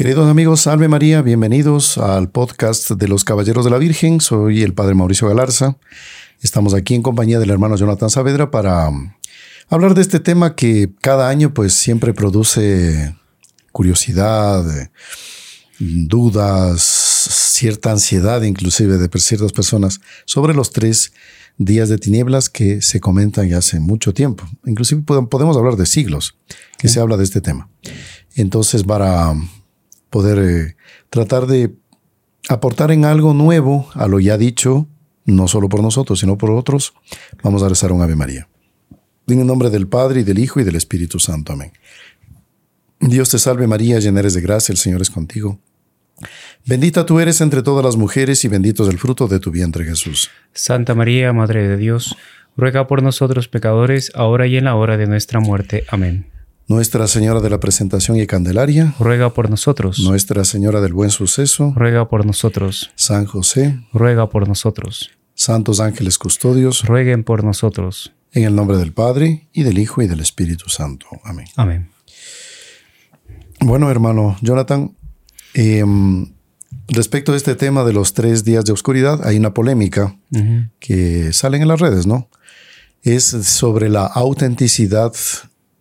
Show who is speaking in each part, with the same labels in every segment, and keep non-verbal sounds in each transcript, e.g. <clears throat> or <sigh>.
Speaker 1: Queridos amigos, salve María, bienvenidos al podcast de los Caballeros de la Virgen. Soy el Padre Mauricio Galarza. Estamos aquí en compañía del hermano Jonathan Saavedra para um, hablar de este tema que cada año pues siempre produce curiosidad, dudas, cierta ansiedad inclusive de ciertas personas sobre los tres días de tinieblas que se comentan ya hace mucho tiempo. Inclusive podemos hablar de siglos que se habla de este tema. Entonces, para poder eh, tratar de aportar en algo nuevo a lo ya dicho, no solo por nosotros, sino por otros, vamos a rezar un Ave María. En el nombre del Padre, y del Hijo, y del Espíritu Santo. Amén. Dios te salve María, llena eres de gracia, el Señor es contigo. Bendita tú eres entre todas las mujeres, y bendito es el fruto de tu vientre Jesús.
Speaker 2: Santa María, Madre de Dios, ruega por nosotros pecadores, ahora y en la hora de nuestra muerte. Amén.
Speaker 1: Nuestra Señora de la Presentación y Candelaria,
Speaker 2: ruega por nosotros.
Speaker 1: Nuestra Señora del Buen Suceso,
Speaker 2: ruega por nosotros.
Speaker 1: San José,
Speaker 2: ruega por nosotros.
Speaker 1: Santos ángeles custodios,
Speaker 2: rueguen por nosotros.
Speaker 1: En el nombre del Padre, y del Hijo, y del Espíritu Santo. Amén.
Speaker 2: Amén.
Speaker 1: Bueno, hermano Jonathan, em, respecto a este tema de los tres días de oscuridad, hay una polémica que sale en las redes, ¿no? Es sobre la autenticidad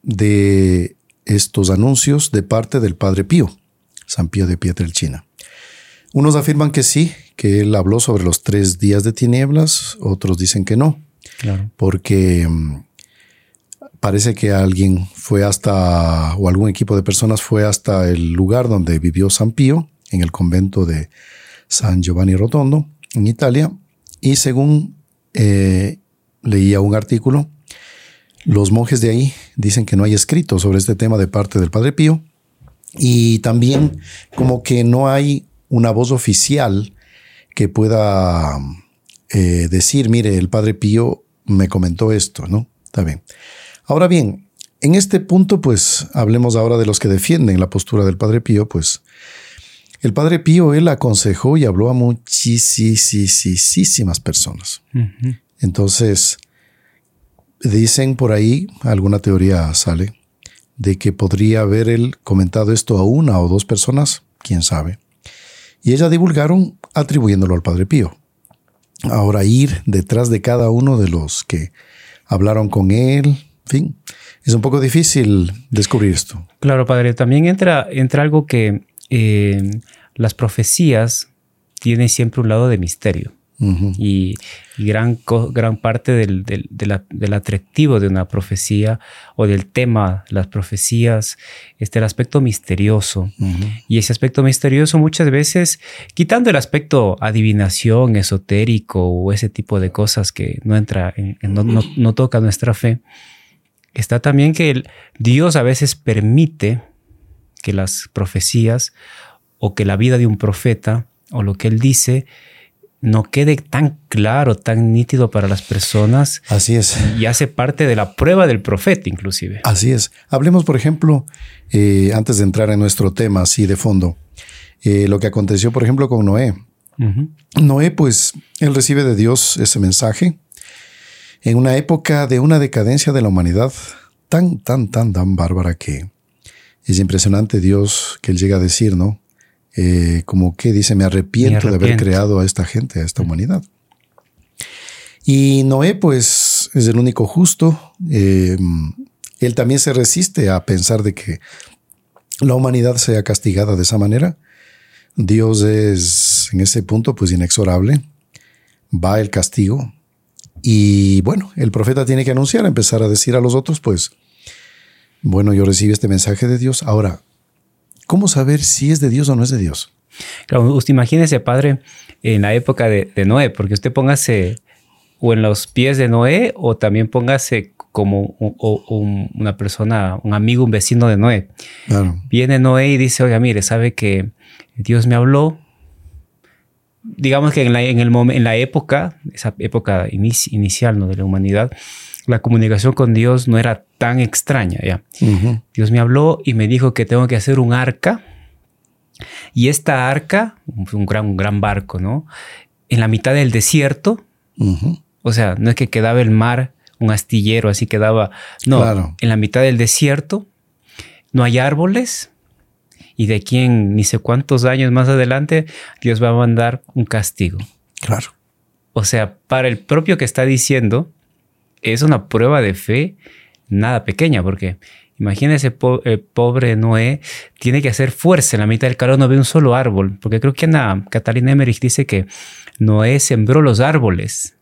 Speaker 1: de estos anuncios de parte del Padre Pío, San Pío de Pietrelcina. Unos afirman que sí, que él habló sobre los tres días de tinieblas, otros dicen que no, porque mm, parece que alguien fue hasta, o algún equipo de personas fue hasta el lugar donde vivió San Pío, en el convento de San Giovanni Rotondo, en Italia, y según eh, leía un artículo, los monjes de ahí dicen que no hay escrito sobre este tema de parte del Padre Pío y también como que no hay una voz oficial que pueda eh, decir, mire, el Padre Pío me comentó esto, ¿no? Está bien. Ahora bien, en este punto, pues hablemos ahora de los que defienden la postura del Padre Pío, pues el Padre Pío, él aconsejó y habló a muchísimas personas. Entonces, Dicen por ahí, alguna teoría sale, de que podría haber él comentado esto a una o dos personas, quién sabe. Y ella divulgaron atribuyéndolo al Padre Pío. Ahora ir detrás de cada uno de los que hablaron con él, en fin, es un poco difícil descubrir esto.
Speaker 2: Claro, Padre, también entra, entra algo que eh, las profecías tienen siempre un lado de misterio y, gran, gran parte del, del, atractivo de una profecía o del tema, las profecías, este, el aspecto misterioso. Y ese aspecto misterioso muchas veces, quitando el aspecto adivinación, esotérico o ese tipo de cosas que no entra, en, no, no, toca nuestra fe, está también que Dios a veces permite que las profecías o que la vida de un profeta o lo que él dice no quede tan claro, tan nítido para las personas.
Speaker 1: Así es.
Speaker 2: Y hace parte de la prueba del profeta, inclusive.
Speaker 1: Así es. Hablemos, por ejemplo, eh, antes de entrar en nuestro tema así de fondo, eh, lo que aconteció, por ejemplo, con Noé. Noé, pues, él recibe de Dios ese mensaje en una época de una decadencia de la humanidad tan, tan, tan, tan bárbara que es impresionante Dios que él llega a decir, ¿no? Eh, como que dice, me arrepiento, de haber creado a esta gente, a esta humanidad. Y Noé, pues, es el único justo. Eh, él también se resiste a pensar de que la humanidad sea castigada de esa manera. Dios es en ese punto, pues, inexorable. Va el castigo. Y bueno, el profeta tiene que anunciar, empezar a decir a los otros, pues, bueno, yo recibí este mensaje de Dios. Ahora, ¿Cómo saber si es de Dios o no es de Dios?
Speaker 2: Claro, usted imagínese, padre, en la época de, Noé, porque usted póngase o en los pies de Noé o también póngase como una persona, un amigo, un vecino de Noé. Viene Noé y dice, oiga, mire, sabe que Dios me habló. Digamos que en la, en el en la época, esa época inicial ¿no? de la humanidad, la comunicación con Dios no era tan extraña. ¿ya? Dios me habló y me dijo que tengo que hacer un arca. Y esta arca, un gran, un gran barco, ¿no? En la mitad del desierto. O sea, no es que quedaba el mar, un astillero, así quedaba. No, en la mitad del desierto no hay árboles y de aquí en ni sé cuántos años más adelante Dios va a mandar un castigo.
Speaker 1: Claro.
Speaker 2: O sea, para el propio que está diciendo, es una prueba de fe nada pequeña, porque imagínese el pobre Noé, tiene que hacer fuerza en la mitad del calor, no ve un solo árbol, porque creo que Ana Catalina Emmerich dice que Noé sembró los árboles.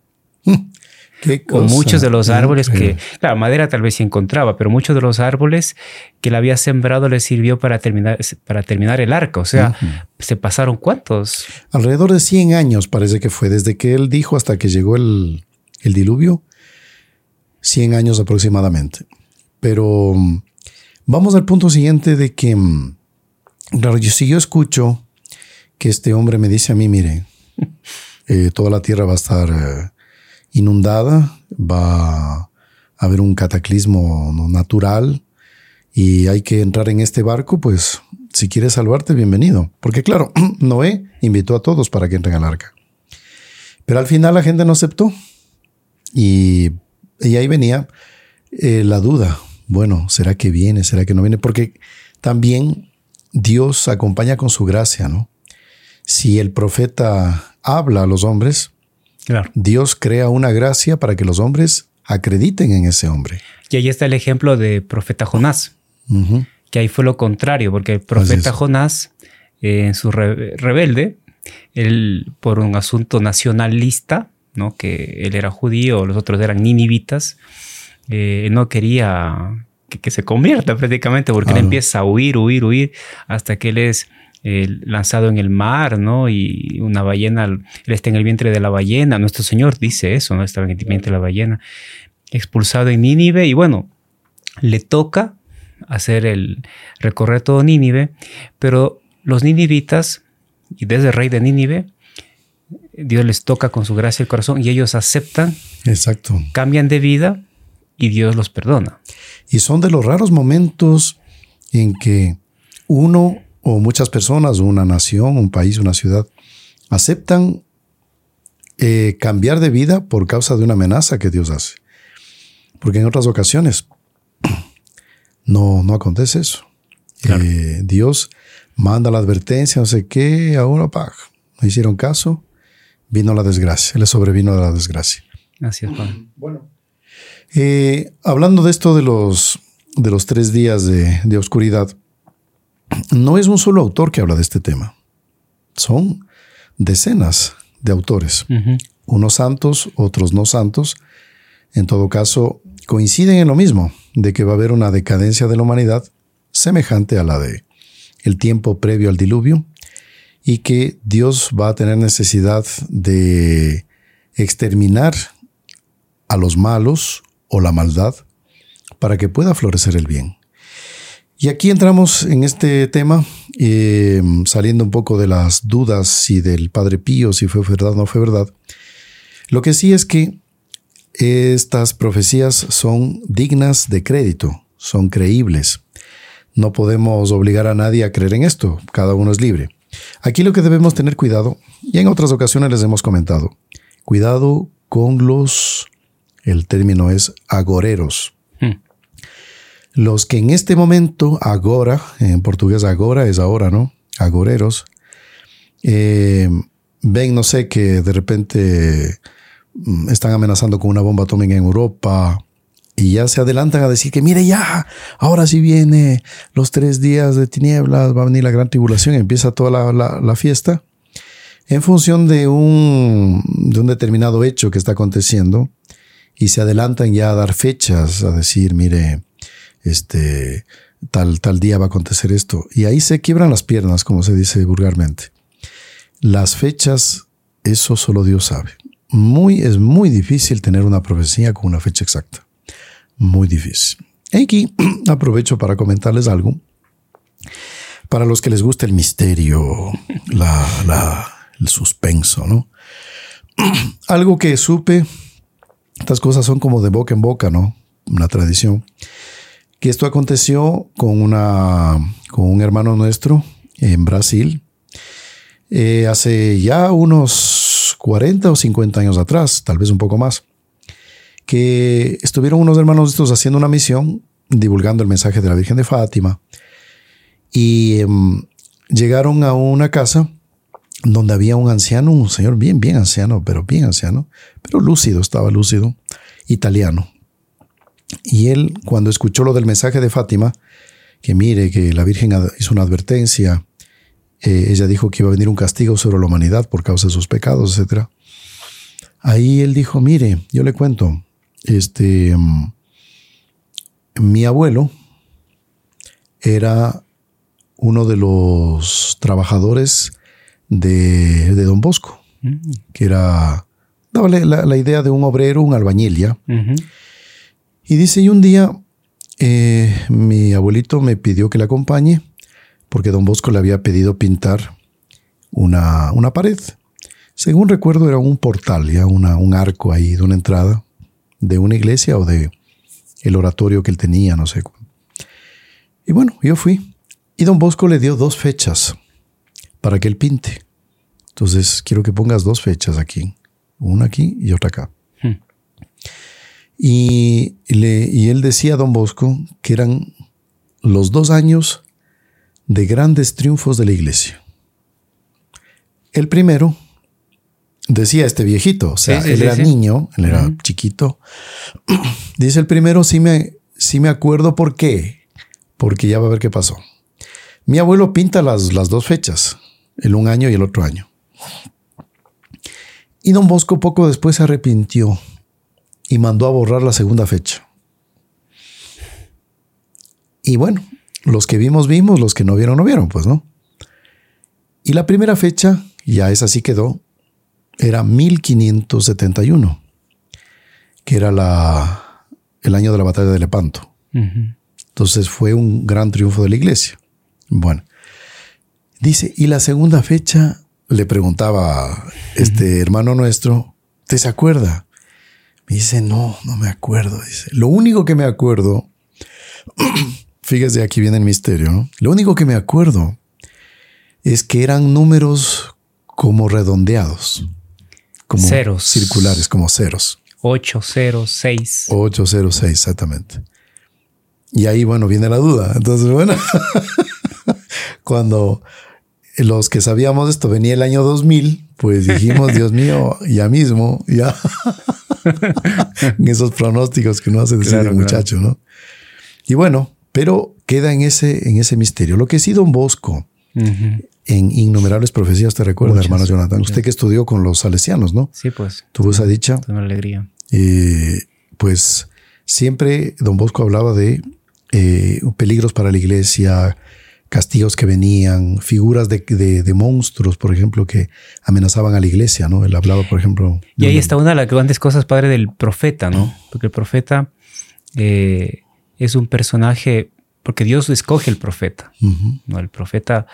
Speaker 2: Con muchos de los árboles que, la madera tal vez se encontraba, pero muchos de los árboles que él había sembrado le sirvió para terminar, para terminar el arca. O sea, se pasaron cuántos?
Speaker 1: Alrededor de 100 años parece que fue, desde que él dijo hasta que llegó el, el diluvio, 100 años aproximadamente. Pero mm, vamos al punto siguiente de que, mm, claro, si yo escucho que este hombre me dice a mí, mire, <laughs> eh, toda la tierra va a estar eh, inundada, va a haber un cataclismo natural y hay que entrar en este barco, pues si quieres salvarte, bienvenido. Porque claro, <clears throat> Noé invitó a todos para que entren al arca. Pero al final la gente no aceptó. Y, ahí venía eh, la duda. Bueno, ¿será que viene? ¿Será que no viene? Porque también Dios acompaña con su gracia, ¿no? Si el profeta habla a los hombres, Dios crea una gracia para que los hombres acrediten en ese hombre.
Speaker 2: Y ahí está el ejemplo de profeta Jonás, que ahí fue lo contrario, porque el profeta Jonás, eh, en su rebelde, él por un asunto nacionalista, ¿no? que él era judío, los otros eran ninivitas, eh, no quería que, se convierta <laughs> prácticamente, porque él empieza a huir, huir, huir, hasta que él es lanzado en el mar, ¿no? Y una ballena, él está en el vientre de la ballena. Nuestro Señor dice eso, ¿no? Estaba en el vientre de la ballena. Expulsado en Nínive y bueno, le toca hacer el recorrer todo Nínive, pero los ninivitas, y desde el rey de Nínive, Dios les toca con su gracia el corazón y ellos aceptan,
Speaker 1: Exacto.
Speaker 2: cambian de vida y Dios los perdona.
Speaker 1: Y son de los raros momentos en que uno o muchas personas, una nación, un país, una ciudad, aceptan eh, cambiar de vida por causa de una amenaza que Dios hace. Porque en otras ocasiones <clears throat> no, no acontece eso. Eh, Dios manda la advertencia, no sé qué, ahora pa, no hicieron caso, vino la desgracia, le sobrevino la desgracia.
Speaker 2: Así es.
Speaker 1: Bueno. Eh, hablando de esto de los, de los tres días de, de oscuridad, no es un solo autor que habla de este tema. Son decenas de autores, unos santos, otros no santos. En todo caso, coinciden en lo mismo, de que va a haber una decadencia de la humanidad semejante a la de el tiempo previo al diluvio y que Dios va a tener necesidad de exterminar a los malos o la maldad para que pueda florecer el bien. Y aquí entramos en este tema, eh, saliendo un poco de las dudas si del Padre Pío, si fue verdad o no fue verdad. Lo que sí es que estas profecías son dignas de crédito, son creíbles. No podemos obligar a nadie a creer en esto, cada uno es libre. Aquí lo que debemos tener cuidado, y en otras ocasiones les hemos comentado, cuidado con los, el término es agoreros. Los que en este momento, agora, en portugués agora es ahora, ¿no? Agoreros, eh, ven, no sé, que de repente mm, están amenazando con una bomba atómica en Europa y ya se adelantan a decir que, mire ya, ahora sí viene los tres días de tinieblas, va a venir la gran tribulación, empieza toda la, la fiesta, en función de un, de un determinado hecho que está aconteciendo y se adelantan ya a dar fechas, a decir, mire, este, tal, tal día va a acontecer esto. Y ahí se quiebran las piernas, como se dice vulgarmente. Las fechas, eso solo Dios sabe. Muy, es muy difícil tener una profecía con una fecha exacta. Muy difícil. Aquí <clears throat> aprovecho para comentarles algo. Para los que les gusta el misterio, la, el suspenso, ¿no? <clears throat> algo que supe, estas cosas son como de boca en boca, ¿no? Una tradición que esto aconteció con, una, con un hermano nuestro en Brasil eh, hace ya unos 40 o 50 años atrás, tal vez un poco más, que estuvieron unos hermanos estos haciendo una misión divulgando el mensaje de la Virgen de Fátima Y em, llegaron a una casa donde había un anciano, un señor bien, bien anciano, pero bien anciano, pero lúcido, estaba lúcido, italiano. Y él, cuando escuchó lo del mensaje de Fátima, que mire que la Virgen hizo una advertencia, eh, ella dijo que iba a venir un castigo sobre la humanidad por causa de sus pecados, etc. Ahí él dijo, mire, yo le cuento, este, mm, mi abuelo era uno de los trabajadores de, Don Bosco, mm. que era, daba la, idea de un obrero, un albañil ya. Y dice, y un día eh, mi abuelito me pidió que le acompañe porque don Bosco le había pedido pintar una, una pared. Según recuerdo era un portal, ya una, un arco ahí de una entrada de una iglesia o de el oratorio que él tenía, no sé. Y bueno, yo fui. Y don Bosco le dio dos fechas para que él pinte. Entonces, quiero que pongas dos fechas aquí. Una aquí y otra acá. Hmm. Y, y él decía a don Bosco que eran los dos años de grandes triunfos de la iglesia. El primero, decía este viejito, o sea, él era niño, él era chiquito. <clears throat> Dice el primero, sí me, sí me acuerdo por qué, porque ya va a ver qué pasó. Mi abuelo pinta las, las dos fechas, el un año y el otro año. Y don Bosco poco después se arrepintió y mandó a borrar la segunda fecha. Y bueno, los que vimos, vimos, los que no vieron, no vieron, pues, ¿no? Y la primera fecha, ya esa sí quedó, era 1571, que era la, el año de la batalla de Lepanto. Entonces fue un gran triunfo de la iglesia. Bueno, dice, y la segunda fecha, le preguntaba este hermano nuestro, ¿te se acuerda? Me dice, no, no me acuerdo. Dice, lo único que me acuerdo <clears throat> Fíjese, aquí viene el misterio. ¿no? Lo único que me acuerdo es que eran números como redondeados, como
Speaker 2: ceros.
Speaker 1: circulares, como ceros.
Speaker 2: 806.
Speaker 1: 806, exactamente. Y ahí, bueno, viene la duda. Entonces, bueno, <laughs> cuando los que sabíamos esto venía el año 2000, pues dijimos, Dios mío, ya mismo, ya. <laughs> esos pronósticos que uno hace decir el muchacho, ¿no? Y bueno, pero queda en ese, en ese misterio. Lo que sí, don Bosco, en innumerables profecías, te recuerda, hermano Jonathan, usted que estudió con los salesianos, ¿no?
Speaker 2: Sí, pues.
Speaker 1: Tuvo esa dicha.
Speaker 2: Una alegría.
Speaker 1: Eh, pues siempre don Bosco hablaba de eh, peligros para la iglesia, castigos que venían, figuras de, de, monstruos, por ejemplo, que amenazaban a la iglesia, ¿no? Él hablaba, por ejemplo.
Speaker 2: Y ahí está una de las grandes cosas, padre, del profeta, ¿no? Porque el profeta eh, es un personaje, porque Dios escoge el profeta. ¿no? El profeta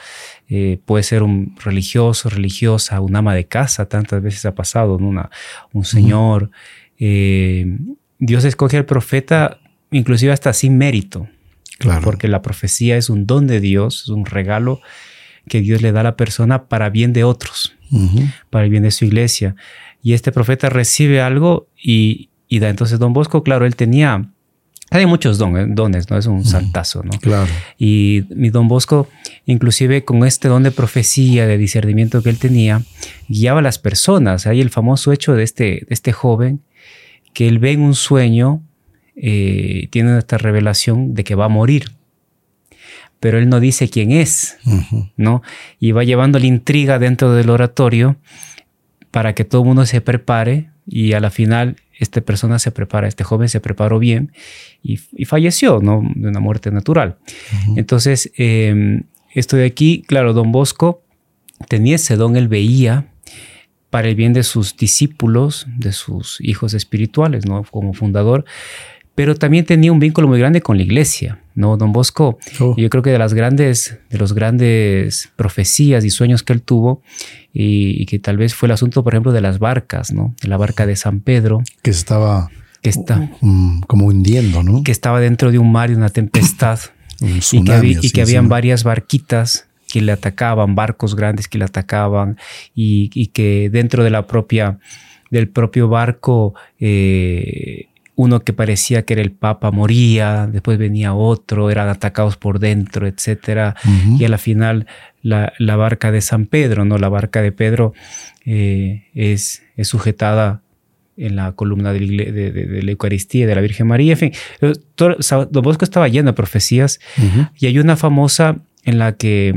Speaker 2: eh, puede ser un religioso, religiosa, un ama de casa, tantas veces ha pasado, Una, un señor. Eh, Dios escoge al profeta inclusive hasta sin mérito. Claro. Porque la profecía es un don de Dios, es un regalo que Dios le da a la persona para bien de otros, para el bien de su iglesia. Y este profeta recibe algo y, y da. Entonces, don Bosco, claro, él tenía hay muchos dones, dones, ¿no? Es un saltazo, ¿no?
Speaker 1: Claro.
Speaker 2: Y mi don Bosco, inclusive con este don de profecía, de discernimiento que él tenía, guiaba a las personas. Hay el famoso hecho de este, de este joven que él ve en un sueño, eh, tiene esta revelación de que va a morir. Pero él no dice quién es, ¿no? Y va llevando la intriga dentro del oratorio para que todo el mundo se prepare y a la final esta persona se prepara, este joven se preparó bien y, falleció, ¿no? De una muerte natural. Entonces, em, esto de aquí, claro, don Bosco tenía ese don, él veía para el bien de sus discípulos, de sus hijos espirituales, ¿no? Como fundador, pero también tenía un vínculo muy grande con la iglesia, ¿no? Don Bosco, oh. yo creo que de las grandes, de los grandes profecías y sueños que él tuvo, y, que tal vez fue el asunto, por ejemplo, de las barcas, ¿no? De la barca de San Pedro.
Speaker 1: Que estaba que está, mm, como hundiendo, ¿no?
Speaker 2: Que estaba dentro de un mar y una tempestad. <coughs> y que, y que habían varias barquitas que le atacaban, barcos grandes que le atacaban, y, y que dentro de la propia, del propio barco, eh, uno que parecía que era el Papa moría, después venía otro, eran atacados por dentro, etc. Y a la final la, barca de San Pedro, ¿no? La barca de Pedro eh, es, es, sujetada en la columna de la, Eucaristía de la Virgen María. En fin, Don Bosco estaba lleno de profecías y hay una famosa en la que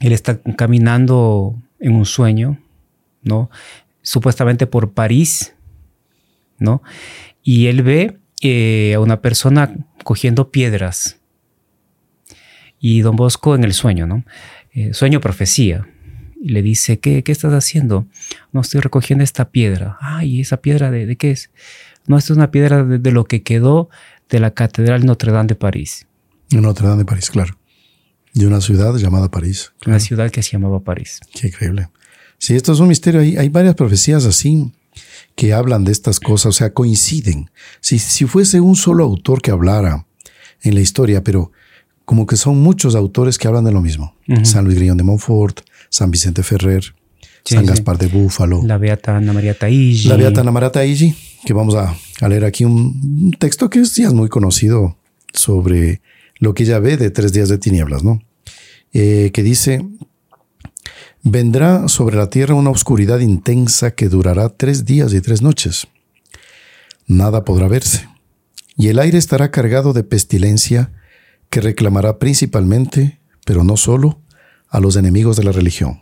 Speaker 2: él está caminando en un sueño, ¿no? Supuestamente por París, ¿no? Y él ve eh, a una persona cogiendo piedras. Y don Bosco en el sueño, ¿no? Eh, sueño profecía. Y le dice, ¿qué, ¿qué estás haciendo? No, estoy recogiendo esta piedra. Ay, ¿esa piedra de, qué es? No, esta es una piedra de, lo que quedó de la Catedral Notre Dame de París.
Speaker 1: Notre Dame de París, claro. De una ciudad llamada París.
Speaker 2: Una ciudad que se llamaba París.
Speaker 1: Qué increíble. Sí, esto es un misterio. Hay, hay varias profecías así que hablan de estas cosas, o sea, coinciden. Si, si fuese un solo autor que hablara en la historia, pero como que son muchos autores que hablan de lo mismo. San Luis Grillón de Montfort, San Vicente Ferrer, San Gaspar de Búfalo.
Speaker 2: La Beata Ana María Taigi.
Speaker 1: La Beata Ana María Taigi, que vamos a, leer aquí un, texto que es ya muy conocido sobre lo que ella ve de tres días de tinieblas, ¿no? Eh, que dice, vendrá sobre la tierra una oscuridad intensa que durará tres días y tres noches. Nada podrá verse, y el aire estará cargado de pestilencia que reclamará principalmente, pero no solo, a los enemigos de la religión.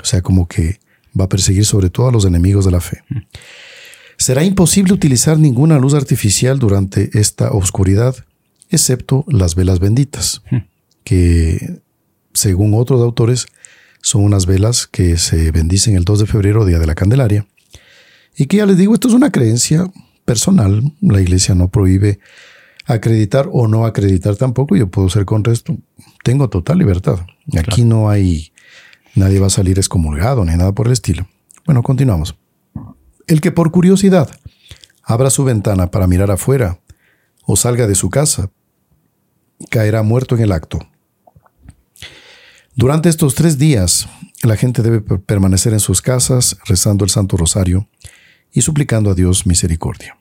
Speaker 1: O sea, como que va a perseguir sobre todo a los enemigos de la fe. Será imposible utilizar ninguna luz artificial durante esta oscuridad, excepto las velas benditas, que, según otros autores, son unas velas que se bendicen el 2 de febrero, Día de la Candelaria. Y que ya les digo, esto es una creencia personal. La iglesia no prohíbe acreditar o no acreditar tampoco. Yo puedo ser con resto. Tengo total libertad. Aquí no hay, nadie va a salir excomulgado ni nada por el estilo. Bueno, continuamos. El que por curiosidad abra su ventana para mirar afuera o salga de su casa, caerá muerto en el acto. Durante estos tres días, la gente debe permanecer en sus casas rezando el Santo Rosario y suplicando a Dios misericordia.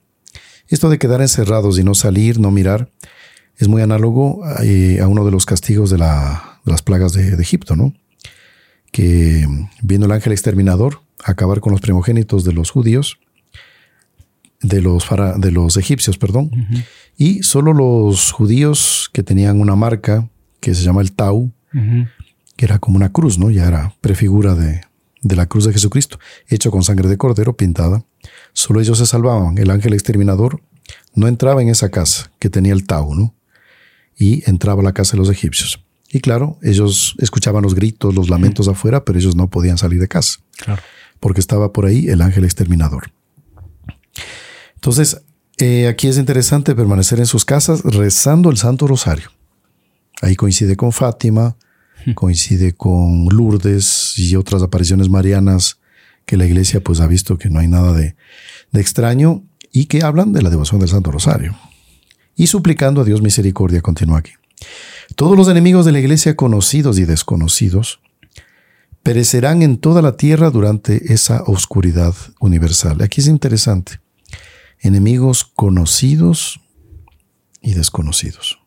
Speaker 1: Esto de quedar encerrados y no salir, no mirar, es muy análogo eh, a, uno de los castigos de, las plagas de, Egipto, ¿no? Que vino el ángel exterminador a acabar con los primogénitos de los judíos, de los, de los egipcios, perdón, y solo los judíos que tenían una marca que se llama el Tau, que era como una cruz, ¿no? Ya era prefigura de, la cruz de Jesucristo, hecho con sangre de cordero pintada. Solo ellos se salvaban. El ángel exterminador no entraba en esa casa que tenía el Tau, ¿no? Y entraba a la casa de los egipcios. Y claro, ellos escuchaban los gritos, los lamentos afuera, pero ellos no podían salir de casa. Claro. Porque estaba por ahí el ángel exterminador. Entonces, eh, aquí es interesante permanecer en sus casas rezando el Santo Rosario. Ahí coincide con Fátima, coincide con Lourdes y otras apariciones marianas que la iglesia pues ha visto que no hay nada de, extraño y que hablan de la devoción del Santo Rosario. Y suplicando a Dios misericordia, continúa aquí. Todos los enemigos de la iglesia, conocidos y desconocidos, perecerán en toda la tierra durante esa oscuridad universal. Aquí es interesante. Enemigos conocidos y desconocidos.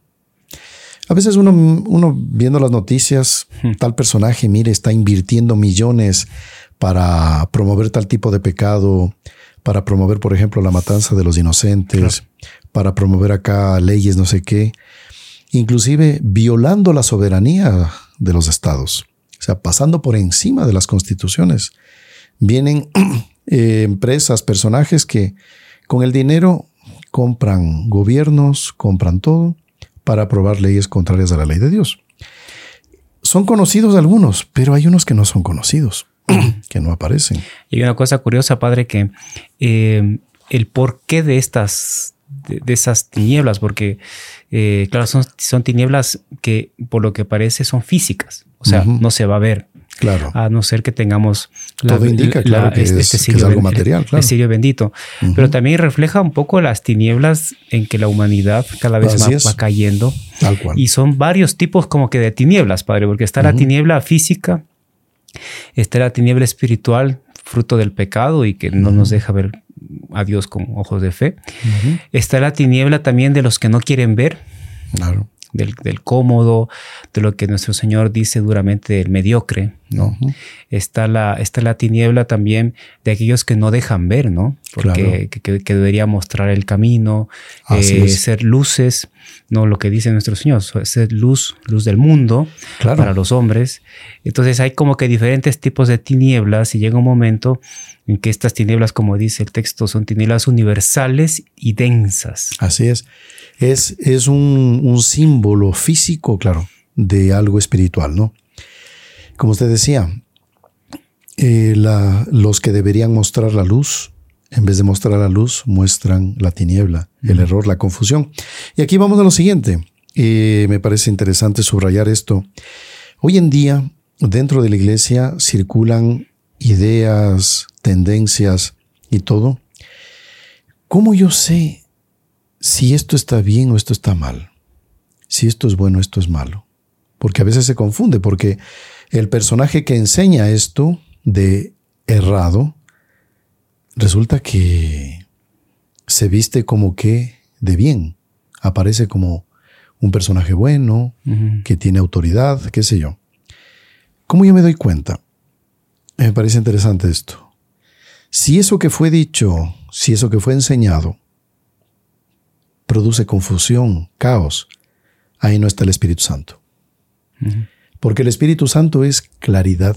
Speaker 1: A veces uno, uno viendo las noticias, hmm. tal personaje, mire, está invirtiendo millones para promover tal tipo de pecado, para promover, por ejemplo, la matanza de los inocentes, para promover acá leyes no sé qué, inclusive violando la soberanía de los estados, o sea, pasando por encima de las constituciones. Vienen <clears throat> eh, empresas, personajes que con el dinero compran gobiernos, compran todo, para aprobar leyes contrarias a la ley de Dios. Son conocidos algunos, pero hay unos que no son conocidos, <clears throat> que no aparecen.
Speaker 2: Y hay una cosa curiosa, padre, que eh, el porqué de estas, de, esas tinieblas, porque, eh, claro, son, son tinieblas que por lo que parece son físicas, o sea, no se va a ver.
Speaker 1: Claro.
Speaker 2: A no ser que tengamos
Speaker 1: Todo indica, claro, que, este, es, este algo material.
Speaker 2: El siglo bendito. Pero también refleja un poco las tinieblas en que la humanidad cada vez más va cayendo.
Speaker 1: Tal cual.
Speaker 2: Y son varios tipos como que de tinieblas, padre, porque está la tiniebla física, está la tiniebla espiritual, fruto del pecado y que no nos deja ver a Dios con ojos de fe. Está la tiniebla también de los que no quieren ver.
Speaker 1: Claro
Speaker 2: del, cómodo, de lo que nuestro Señor dice duramente del mediocre, ¿no? está, la, está la tiniebla también de aquellos que no dejan ver, ¿no? Porque que, debería mostrar el camino, eh, ser luces, ¿no? Lo que dice nuestro Señor, ser luz, luz del mundo para los hombres. Entonces hay como que diferentes tipos de tinieblas y llega un momento en que estas tinieblas, como dice el texto, son tinieblas universales y densas.
Speaker 1: Así es es, es un, símbolo físico, claro, de algo espiritual, ¿no? Como usted decía, eh, los que deberían mostrar la luz, en vez de mostrar la luz, muestran la tiniebla, el error, la confusión. Y aquí vamos a lo siguiente. Eh, me parece interesante subrayar esto. Hoy en día, dentro de la iglesia circulan ideas, tendencias y todo. ¿Cómo yo sé si esto está bien o esto está mal, si esto es bueno esto es malo. Porque a veces se confunde, porque el personaje que enseña esto de errado, resulta que se viste como que de bien, aparece como un personaje bueno, que tiene autoridad, qué sé yo. ¿Cómo yo me doy cuenta? Me parece interesante esto. Si eso que fue dicho, si eso que fue enseñado, produce confusión, caos, ahí no está el Espíritu Santo. Porque el Espíritu Santo es claridad,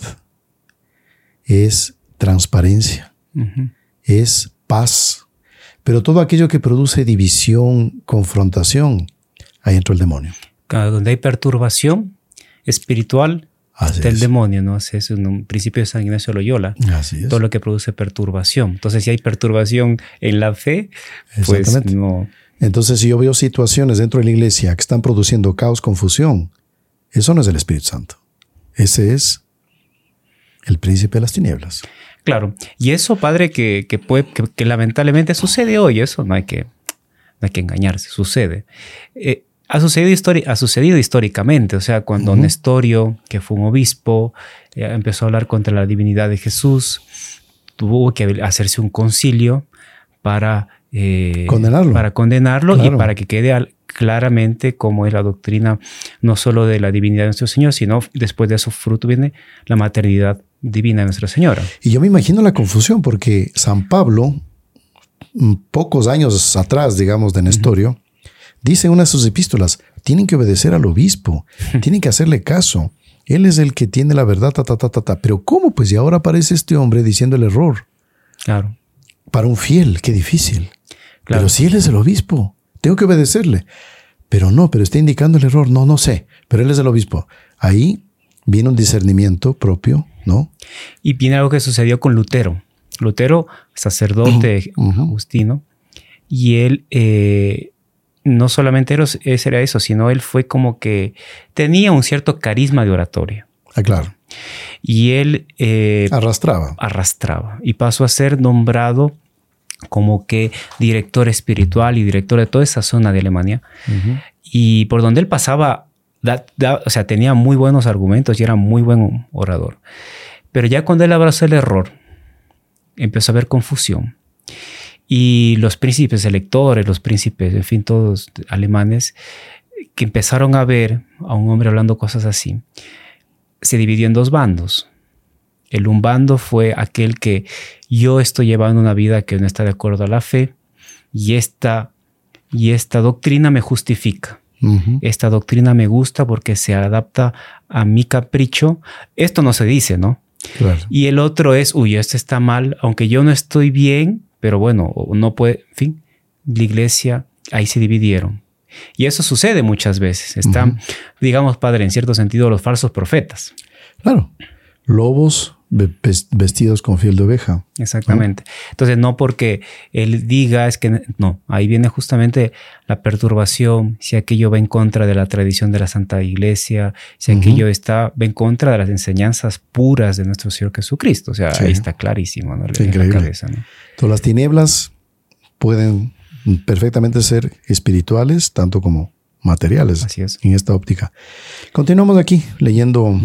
Speaker 1: es transparencia, es paz. Pero todo aquello que produce división, confrontación, ahí entra el demonio.
Speaker 2: donde hay perturbación espiritual, está el demonio, ¿no? Es un principio de San Ignacio Loyola.
Speaker 1: Así
Speaker 2: Todo lo que produce perturbación. Entonces, si hay perturbación en la fe, pues no
Speaker 1: entonces, si yo veo situaciones dentro de la iglesia que están produciendo caos, confusión, eso no es el Espíritu Santo. Ese es el príncipe de las tinieblas.
Speaker 2: Claro. Y eso, padre, que, puede, que, lamentablemente sucede hoy, eso no hay que, no hay que engañarse, sucede. Eh, ha, sucedido ha sucedido históricamente, o sea, cuando Nestorio, que fue un obispo, eh, empezó a hablar contra la divinidad de Jesús, tuvo que hacerse un concilio para
Speaker 1: eh, condenarlo.
Speaker 2: Para condenarlo y para que quede claramente cómo es la doctrina no solo de la divinidad de nuestro Señor, sino después de su fruto viene la maternidad divina de Nuestra Señora.
Speaker 1: Y yo me imagino la confusión porque San Pablo, mm, pocos años atrás, digamos, de Nestorio, dice en una de sus epístolas, tienen que obedecer al obispo, <laughs> tienen que hacerle caso. Él es el que tiene la verdad, ta, ta, ta, ta, ta. Pero ¿cómo? Pues y ahora aparece este hombre diciendo el error.
Speaker 2: Claro.
Speaker 1: Para un fiel, qué difícil. Pero si él es el obispo, tengo que obedecerle. Pero no, pero está indicando el error. No, no sé, pero él es el obispo. Ahí viene un discernimiento propio, ¿no?
Speaker 2: Y viene algo que sucedió con Lutero. Lutero, sacerdote agustino, y él eh, no solamente era, era eso, sino él fue como que tenía un cierto carisma de oratoria.
Speaker 1: Ah, claro.
Speaker 2: Y él...
Speaker 1: Eh, arrastraba.
Speaker 2: Arrastraba. Y pasó a ser nombrado como que director espiritual y director de toda esa zona de Alemania. Y por donde él pasaba, o sea, tenía muy buenos argumentos y era muy buen orador. Pero ya cuando él abrazó el error, empezó a haber confusión. Y los príncipes electores, los príncipes, en fin, todos alemanes, que empezaron a ver a un hombre hablando cosas así, se dividió en dos bandos. El un bando fue aquel que yo estoy llevando una vida que no está de acuerdo a la fe y esta, y esta doctrina me justifica. Esta doctrina me gusta porque se adapta a mi capricho. Esto no se dice, ¿no? Y el otro es, uy, esto está mal, aunque yo no estoy bien, pero bueno, no puede, en fin, la iglesia, ahí se dividieron. Y eso sucede muchas veces. Están, digamos, padre, en cierto sentido, los falsos profetas.
Speaker 1: Claro. Lobos vestidos con fiel de oveja.
Speaker 2: Exactamente. Entonces, no porque él diga, es que no, ahí viene justamente la perturbación, si aquello va en contra de la tradición de la Santa Iglesia, si aquello está, va en contra de las enseñanzas puras de nuestro Señor Jesucristo. O sea, ahí está clarísimo, ¿no?
Speaker 1: increíble. Todas las tinieblas pueden perfectamente ser espirituales, tanto como materiales.
Speaker 2: Así es.
Speaker 1: En esta óptica. Continuamos aquí leyendo.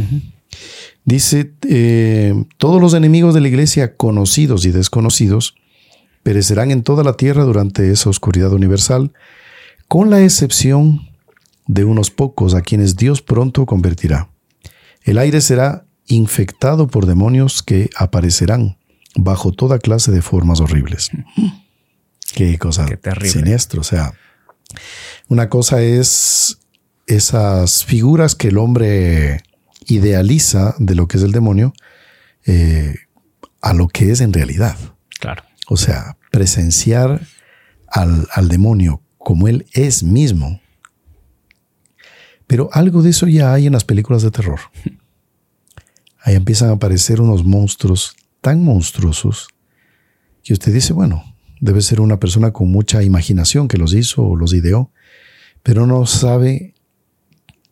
Speaker 1: Dice, eh, todos los enemigos de la iglesia, conocidos y desconocidos, perecerán en toda la tierra durante esa oscuridad universal, con la excepción de unos pocos a quienes Dios pronto convertirá. El aire será infectado por demonios que aparecerán bajo toda clase de formas horribles. Qué cosa siniestra. O sea, una cosa es esas figuras que el hombre idealiza de lo que es el demonio eh, a lo que es en realidad.
Speaker 2: Claro.
Speaker 1: O sea, presenciar al, al demonio como él es mismo. Pero algo de eso ya hay en las películas de terror. Ahí empiezan a aparecer unos monstruos tan monstruosos que usted dice, bueno, debe ser una persona con mucha imaginación que los hizo o los ideó, pero no sabe,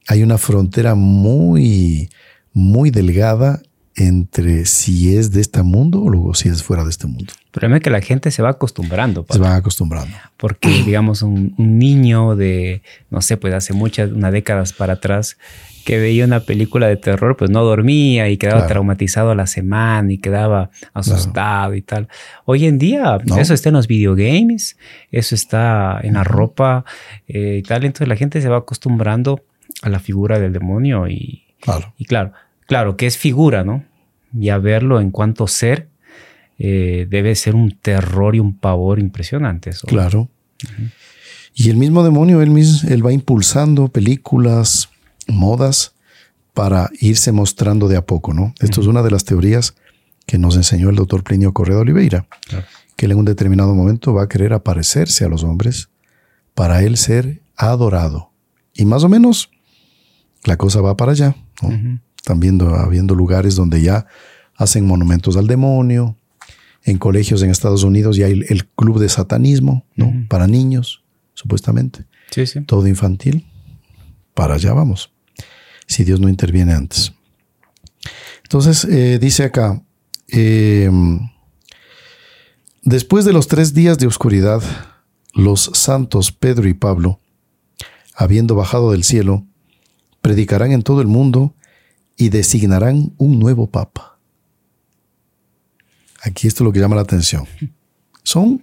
Speaker 1: hay una frontera muy, muy delgada entre si es de este mundo o si es fuera de este mundo.
Speaker 2: El problema es que la gente se va acostumbrando.
Speaker 1: Se va acostumbrando.
Speaker 2: Porque, <clears throat> digamos, un, niño de, no sé, pues hace muchas, unas décadas para atrás, que veía una película de terror, pues no dormía y quedaba traumatizado a la semana y quedaba asustado y tal. Hoy en día, eso está en los videogames, eso está en la ropa eh, y tal. Entonces la gente se va acostumbrando a la figura del demonio y, claro. y claro, claro, que es figura, ¿no? Ya verlo en cuanto ser eh, debe ser un terror y un pavor impresionantes.
Speaker 1: Claro. Y el mismo demonio, él, mismo, él va impulsando películas, modas, para irse mostrando de a poco, ¿no? Esto es una de las teorías que nos enseñó el doctor Plinio Correa de Oliveira, que él en un determinado momento va a querer aparecerse a los hombres para él ser adorado. Y más o menos la cosa va para allá, ¿no? Están viendo, habiendo lugares donde ya hacen monumentos al demonio. En colegios en Estados Unidos ya hay el, club de satanismo, ¿no? Para niños, supuestamente.
Speaker 2: Sí, sí.
Speaker 1: Todo infantil. Para allá vamos. Si Dios no interviene antes. Entonces, eh, dice acá, eh, después de los tres días de oscuridad, los santos Pedro y Pablo, habiendo bajado del cielo, predicarán en todo el mundo y designarán un nuevo papa. Aquí esto es lo que llama la atención. Son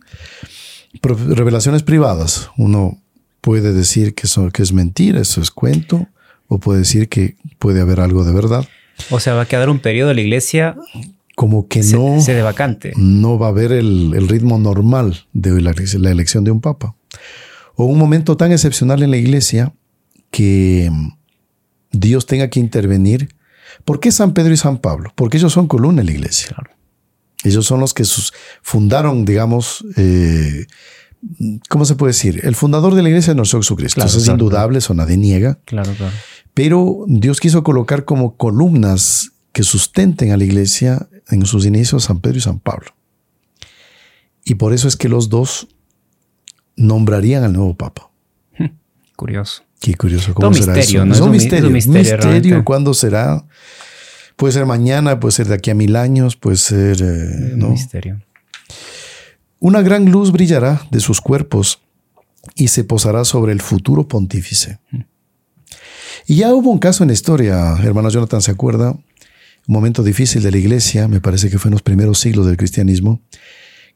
Speaker 1: revelaciones privadas. Uno puede decir que, que es mentira, eso es cuento, o puede decir que puede haber algo de verdad.
Speaker 2: O sea, va a quedar un periodo de la iglesia
Speaker 1: como que no
Speaker 2: se de vacante.
Speaker 1: No va a haber el, ritmo normal de la, la, elección de un papa. O un momento tan excepcional en la iglesia que Dios tenga que intervenir ¿Por qué San Pedro y San Pablo? Porque ellos son columna en la iglesia. Ellos son los que fundaron, digamos, eh, ¿cómo se puede decir? El fundador de la iglesia es nuestro Jesucristo. Eso es indudable, eso nadie niega.
Speaker 2: Claro, claro.
Speaker 1: Pero Dios quiso colocar como columnas que sustenten a la iglesia en sus inicios San Pedro y San Pablo. Y por eso es que los dos nombrarían al nuevo Papa.
Speaker 2: Curioso.
Speaker 1: Qué curioso. ¿Cómo será misterio, eso? ¿no? Es, un misterio. misterio, ¿Cuándo será? Puede ser mañana, puede ser de aquí a mil años, puede ser... Eh,
Speaker 2: un misterio.
Speaker 1: Una gran luz brillará de sus cuerpos y se posará sobre el futuro pontífice. Y ya hubo un caso en la historia, hermano Jonathan, ¿se acuerda? Un momento difícil de la iglesia, me parece que fue en los primeros siglos del cristianismo,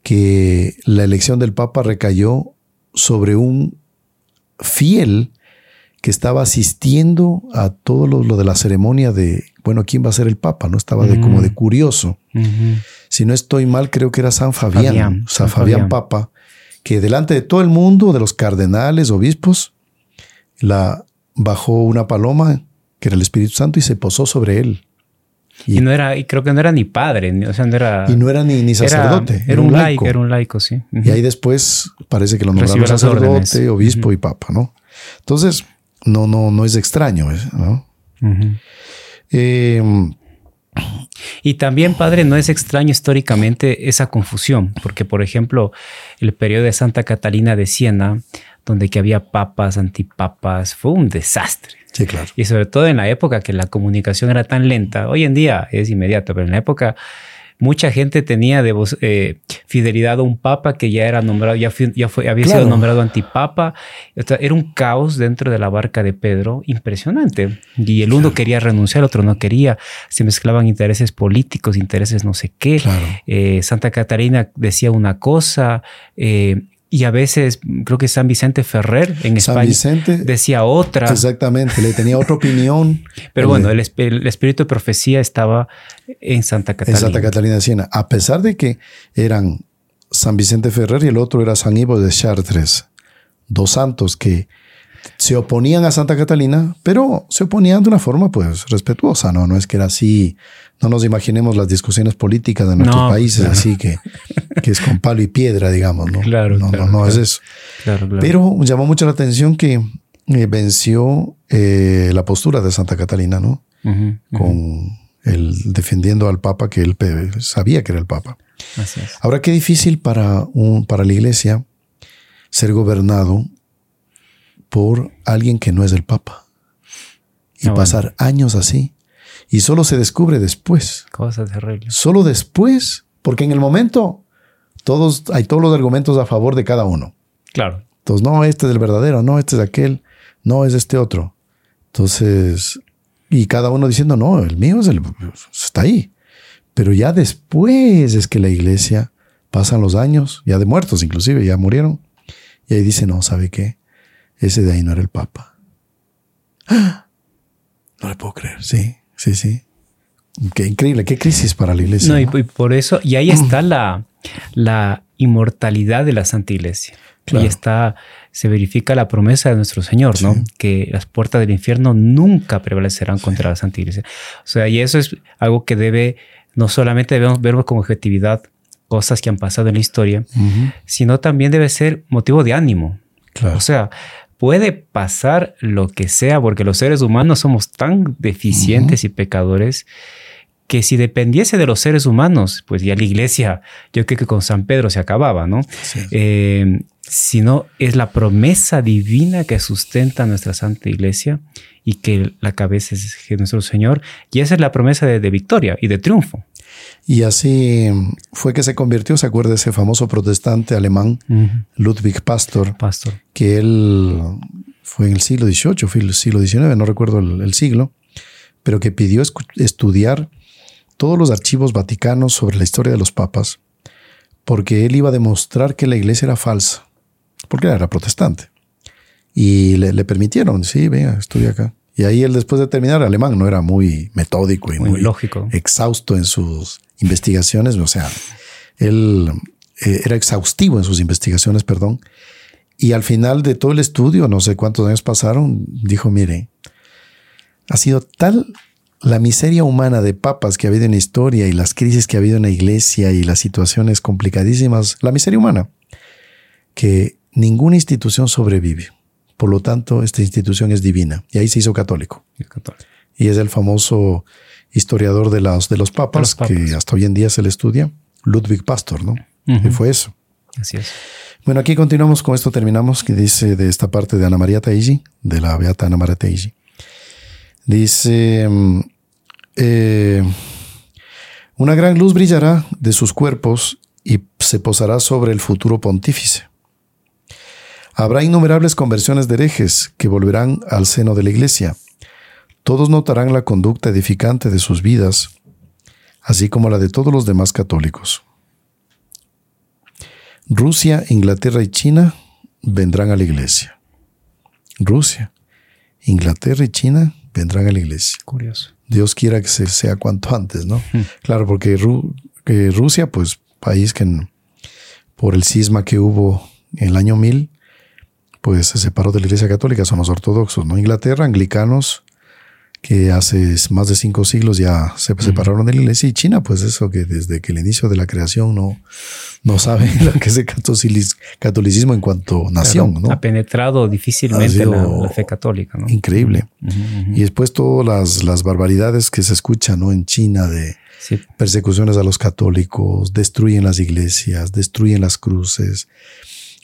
Speaker 1: que la elección del Papa recayó sobre un fiel que estaba asistiendo a todo lo, de la ceremonia de, bueno, ¿quién va a ser el Papa? No estaba de, como de curioso. Si no estoy mal, creo que era San Fabián, San, Fabián, Papa, que delante de todo el mundo, de los cardenales, obispos, la bajó una paloma, que era el Espíritu Santo, y se posó sobre él.
Speaker 2: Y, no era, y creo que no era ni padre, o sea, no era.
Speaker 1: Y no era ni, sacerdote.
Speaker 2: Era, un laico. Era un laico, sí.
Speaker 1: Y ahí después parece que lo nombraron sacerdote, obispo y papa, ¿no? Entonces, no, no, no es extraño, ¿no?
Speaker 2: Em, y también, padre, no es extraño históricamente esa confusión, porque, por ejemplo, el periodo de Santa Catalina de Siena, donde que había papas, antipapas, fue un desastre.
Speaker 1: Sí, claro.
Speaker 2: Y sobre todo en la época que la comunicación era tan lenta, hoy en día es inmediato, pero en la época mucha gente tenía eh, fidelidad a un papa que ya era nombrado, ya, ya fue, había sido nombrado antipapa. era un caos dentro de la barca de Pedro impresionante. Y el uno quería renunciar, el otro no quería. Se mezclaban intereses políticos, intereses no sé qué. Eh, Santa Catarina decía una cosa. Eh, y a veces creo que San Vicente Ferrer en San España Vicente, decía otra.
Speaker 1: Exactamente, le tenía otra opinión. <laughs>
Speaker 2: Pero bueno, el, espíritu de profecía estaba en Santa Catalina.
Speaker 1: En Santa Catalina de Siena, a pesar de que eran San Vicente Ferrer y el otro era San Ivo de Chartres, dos santos que se oponían a Santa Catalina, pero se oponían de una forma pues respetuosa, ¿no? No es que era así, no nos imaginemos las discusiones políticas de nuestros países, así que, que es con palo y piedra, digamos, ¿no?
Speaker 2: Claro,
Speaker 1: no, no, no es eso. Pero llamó mucho la atención que eh, venció eh, la postura de Santa Catalina, ¿no? con el defendiendo al Papa que él sabía que era el Papa. Ahora, qué difícil para, un, para la iglesia ser gobernado por alguien que no es el Papa. Y ah, pasar años así. Y solo se descubre después.
Speaker 2: Cosas terribles.
Speaker 1: Solo después, porque en el momento todos, hay todos los argumentos a favor de cada uno.
Speaker 2: Claro.
Speaker 1: Entonces, no, este es el verdadero, no, este es aquel, no, es este otro. Entonces, y cada uno diciendo, no, el mío es el, está ahí. Pero ya después es que la iglesia pasan los años, ya de muertos inclusive, ya murieron. Y ahí dice, no, ¿sabe qué? Ese de ahí no era el Papa. No le puedo creer. Sí, sí, sí. Qué increíble, qué crisis para la iglesia.
Speaker 2: No, y, por eso, y ahí está la, la inmortalidad de la Santa Iglesia. Ahí está, se verifica la promesa de nuestro Señor, ¿no? Que las puertas del infierno nunca prevalecerán contra la Santa Iglesia. O sea, y eso es algo que debe, no solamente debemos verlo como objetividad, cosas que han pasado en la historia, sino también debe ser motivo de ánimo. O sea, puede pasar lo que sea, porque los seres humanos somos tan deficientes y pecadores que si dependiese de los seres humanos, pues ya la iglesia, yo creo que con San Pedro se acababa, ¿no? Eh, sino es la promesa divina que sustenta nuestra Santa Iglesia y que la cabeza es nuestro Señor. Y esa es la promesa de, victoria y de triunfo.
Speaker 1: Y así fue que se convirtió, se acuerda ese famoso protestante alemán, Ludwig Pastor,
Speaker 2: Pastor,
Speaker 1: que él fue en el siglo XVIII, fue el siglo XIX, no recuerdo el, siglo, pero que pidió estudiar todos los archivos vaticanos sobre la historia de los papas, porque él iba a demostrar que la iglesia era falsa, porque era protestante. Y le, permitieron, sí, venga, estudia acá. Y ahí él después de terminar alemán no era muy metódico y muy,
Speaker 2: lógico,
Speaker 1: exhausto en sus investigaciones, o sea, él eh, era exhaustivo en sus investigaciones, perdón. Y al final de todo el estudio, no sé cuántos años pasaron, dijo, mire, ha sido tal la miseria humana de papas que ha habido en la historia y las crisis que ha habido en la iglesia y las situaciones complicadísimas, la miseria humana, que ninguna institución sobrevive. Por lo tanto, esta institución es divina. Y ahí se hizo católico. Y es el famoso historiador de, los, de los papas, que hasta hoy en día se le estudia, Ludwig Pastor, ¿no? Y fue eso.
Speaker 2: Así es.
Speaker 1: Bueno, aquí continuamos con esto, terminamos, que dice de esta parte de Ana María Taigi, de la Beata Ana María Taigi. Dice, mm, eh, una gran luz brillará de sus cuerpos y se posará sobre el futuro pontífice. Habrá innumerables conversiones de herejes que volverán al seno de la Iglesia. Todos notarán la conducta edificante de sus vidas, así como la de todos los demás católicos. Rusia, Inglaterra y China vendrán a la Iglesia. Rusia, Inglaterra y China vendrán a la Iglesia.
Speaker 2: Curioso.
Speaker 1: Dios quiera que sea cuanto antes, ¿no? Hmm. Claro, porque Rusia, pues país que por el cisma que hubo en el año 1000, pues se separó de la Iglesia Católica, son los ortodoxos, ¿no? Inglaterra, anglicanos, que hace más de cinco siglos ya se separaron de la Iglesia, y China, pues eso que desde que el inicio de la creación no, no sabe <laughs> lo que es el catolicismo en cuanto nación, ¿no?
Speaker 2: Ha penetrado difícilmente la, fe católica, ¿no?
Speaker 1: Increíble. Y después todas las, las, barbaridades que se escuchan, ¿no? En China de persecuciones a los católicos, destruyen las iglesias, destruyen las cruces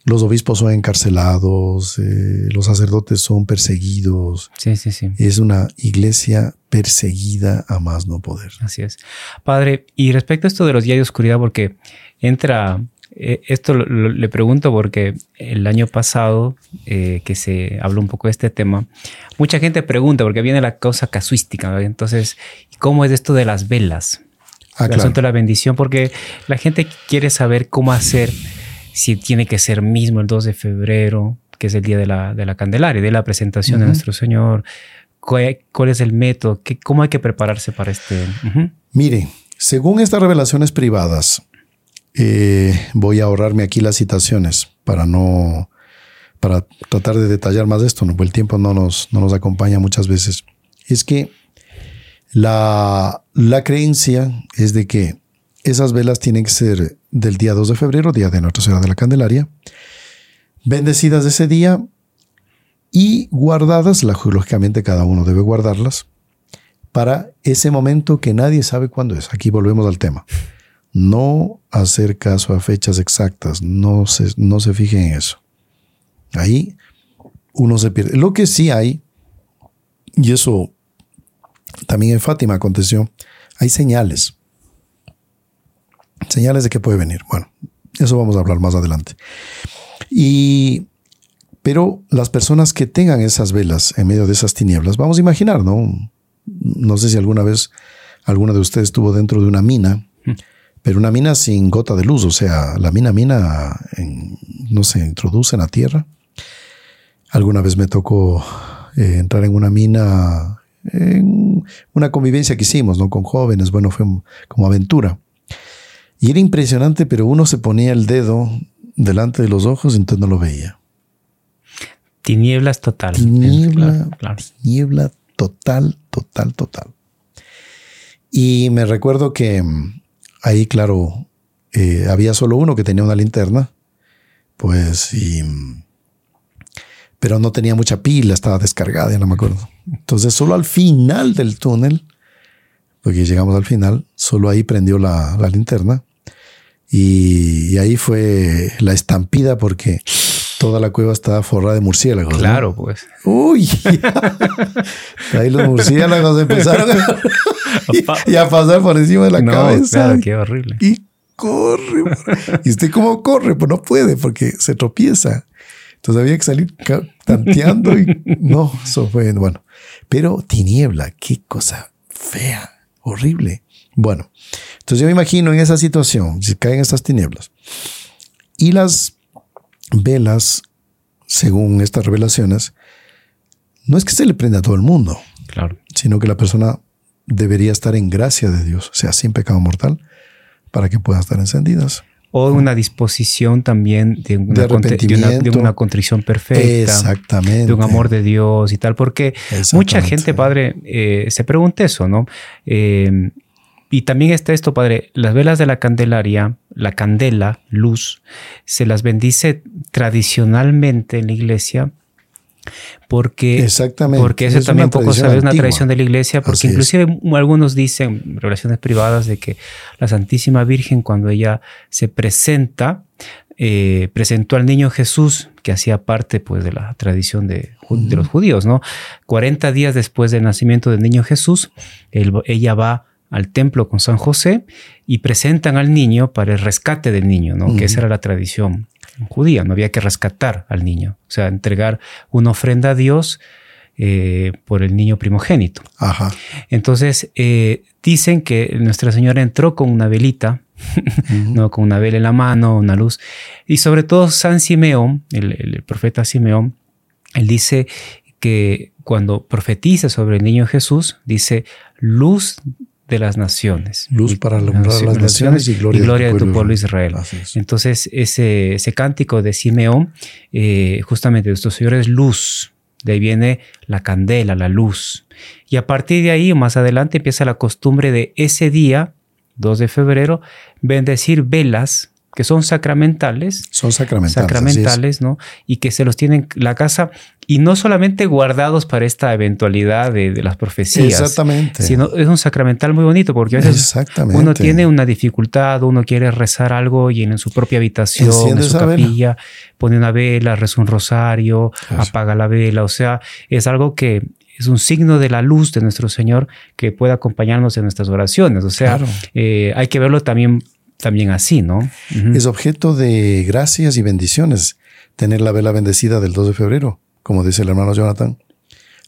Speaker 1: los obispos son encarcelados, eh, los sacerdotes son perseguidos.
Speaker 2: Sí, sí, sí.
Speaker 1: Es una iglesia perseguida a más no poder.
Speaker 2: Así es. Padre, y respecto a esto de los días de oscuridad, porque entra, eh, esto le pregunto porque el año pasado eh, que se habló un poco de este tema, mucha gente pregunta, porque viene la causa casuística, entonces, ¿cómo es esto de las velas? Ah, el asunto de la bendición, porque la gente quiere saber cómo hacer si tiene que ser mismo el 2 de febrero, que es el día de la, de la Candelaria, de la presentación de nuestro Señor. ¿Cuál, es el método? ¿Qué, ¿Cómo hay que prepararse para este?
Speaker 1: Mire, según estas revelaciones privadas, eh, voy a ahorrarme aquí las citaciones para no para tratar de detallar más esto, ¿no? el tiempo no nos, no nos acompaña muchas veces. Es que la, la creencia es de que esas velas tienen que ser del día 2 de febrero, día de Nuestra Señora de la Candelaria, bendecidas de ese día y guardadas, lógicamente cada uno debe guardarlas, para ese momento que nadie sabe cuándo es. Aquí volvemos al tema. No hacer caso a fechas exactas, no se, no se fijen en eso. Ahí uno se pierde. Lo que sí hay, y eso también en Fátima aconteció, hay señales señales de que puede venir. Bueno, eso vamos a hablar más adelante. Y, pero las personas que tengan esas velas en medio de esas tinieblas, vamos a imaginar, ¿no? No sé si alguna vez alguna de ustedes estuvo dentro de una mina, pero una mina sin gota de luz, o sea, la mina mina no se introduce en la tierra. Alguna vez me tocó eh, entrar en una mina en una convivencia que hicimos, ¿no? Con jóvenes, bueno, fue como aventura. Y era impresionante, pero uno se ponía el dedo delante de los ojos y entonces no lo veía.
Speaker 2: Tinieblas total.
Speaker 1: Tiniebla, tiniebla total, total, total. Y me recuerdo que mm, ahí, claro, eh, había solo uno que tenía una linterna, pues, y, mm, pero no tenía mucha pila, estaba descargada, ya no me acuerdo. Entonces, solo al final del túnel, porque llegamos al final, solo ahí prendió la, la linterna y, ahí fue la estampida porque toda la cueva estaba forrada de murciélagos.
Speaker 2: Claro, pues.
Speaker 1: Uy, <laughs> ahí los murciélagos empezaron a, y, a pasar por encima de la cabeza.
Speaker 2: Claro, qué horrible.
Speaker 1: Y corre. y usted cómo corre, pues no puede porque se tropieza. Entonces había que salir tanteando y no, eso fue bueno. Pero tiniebla, qué cosa fea, horrible. Bueno, entonces yo me imagino en esa situación, si caen estas tinieblas. Y las velas, según estas revelaciones, no es que se le prenda a todo el mundo,
Speaker 2: claro.
Speaker 1: sino que la persona debería estar en gracia de Dios, o sea, sin pecado mortal, para que puedan estar encendidas.
Speaker 2: O una disposición también de una, de, una, contrición perfecta.
Speaker 1: Exactamente.
Speaker 2: De un amor de Dios y tal. Porque mucha gente, padre, eh, se pregunta eso, ¿no? Eh, y también está esto, Padre, las velas de la Candelaria, la candela, luz, se las bendice tradicionalmente en la iglesia porque
Speaker 1: Exactamente.
Speaker 2: porque eso también poco sabe, es una tradición de la iglesia, porque inclusive algunos dicen, relaciones privadas, de que la Santísima Virgen cuando ella se presenta, eh, presentó al niño Jesús, que hacía parte pues de la tradición de, los judíos, ¿no? 40 días después del nacimiento del niño Jesús, ella va al templo con San José y presentan al niño para el rescate del niño, ¿no? Que esa era la tradición judía, no había que rescatar al niño, o sea, entregar una ofrenda a Dios eh, por el niño primogénito.
Speaker 1: Ajá.
Speaker 2: Entonces, eh, dicen que Nuestra Señora entró con una velita, ¿no? con una vela en la mano, una luz, y sobre todo San Simeón, el profeta Simeón, él dice que cuando profetiza sobre el niño Jesús, dice, luz de las naciones.
Speaker 1: Luz para alumbrar las, naciones y gloria,
Speaker 2: de, tu pueblo Israel. Entonces, ese, ese cántico de Simeón, eh, justamente nuestro Señor es luz. De ahí viene la candela, la luz. Y a partir de ahí, más adelante, empieza la costumbre de ese día, 2 de febrero, bendecir velas que son sacramentales.
Speaker 1: Son sacramentales.
Speaker 2: Sacramentales, ¿no? Y que se los tienen la casa y no solamente guardados para esta eventualidad de, las profecías.
Speaker 1: Exactamente.
Speaker 2: Sino es un sacramental muy bonito porque a veces uno tiene una dificultad, uno quiere rezar algo y en su propia habitación, en su capilla, pone una vela, reza un rosario, apaga la vela. O sea, es algo que es un signo de la luz de nuestro Señor que puede acompañarnos en nuestras oraciones. O sea, eh, hay que verlo también, también así, ¿no?
Speaker 1: Es objeto de gracias y bendiciones tener la vela bendecida del 2 de febrero, como dice el hermano Jonathan.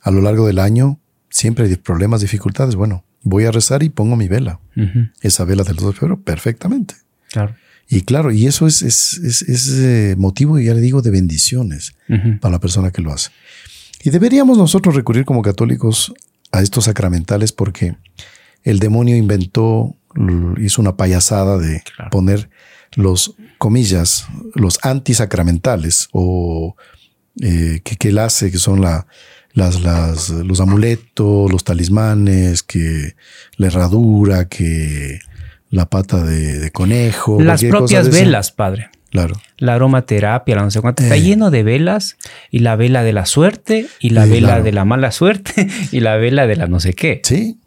Speaker 1: A lo largo del año siempre hay problemas, dificultades. Bueno, voy a rezar y pongo mi vela. Esa vela del 2 de febrero, perfectamente.
Speaker 2: Claro.
Speaker 1: Y claro, y eso es, es, es, eh, motivo, ya le digo, de bendiciones para la persona que lo hace. Y deberíamos nosotros recurrir como católicos a estos sacramentales porque el demonio inventó, hizo una payasada de poner los, comillas, los antisacramentales o eh, que, él hace, que son la, las, las, los amuletos, los talismanes, que la herradura, que la pata de, conejo.
Speaker 2: Las propias velas, padre.
Speaker 1: Claro.
Speaker 2: La aromaterapia, la no sé cuánto. Está eh. lleno de velas y la vela de la suerte y la vela de la mala suerte <laughs> y la vela de la no sé qué.
Speaker 1: Sí.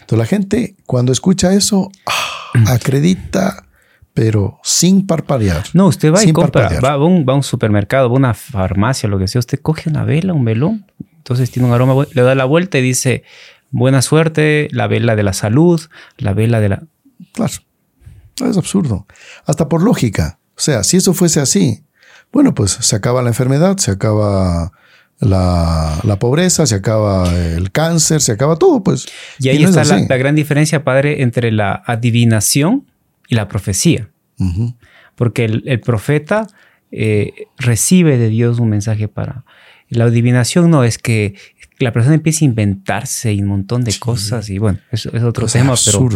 Speaker 1: Entonces la gente cuando escucha eso ah, acredita, pero sin parpadear.
Speaker 2: No, usted va y compra, va, a un, va a un supermercado, va a una farmacia, lo que sea. Usted coge una vela, un velón. Entonces tiene un aroma, le da la vuelta y dice buena suerte, la vela de la salud, la vela de la...
Speaker 1: Claro. Es absurdo. Hasta por lógica. O sea, si eso fuese así, bueno, pues se acaba la enfermedad, se acaba la, pobreza, se acaba el cáncer, se acaba todo, pues.
Speaker 2: Y ahí está la, gran diferencia, padre, entre la adivinación y la profecía. Porque el, profeta eh, recibe de Dios un mensaje para... La adivinación no es que la persona empiece a inventarse un montón de cosas y bueno, eso es otro tema, pero,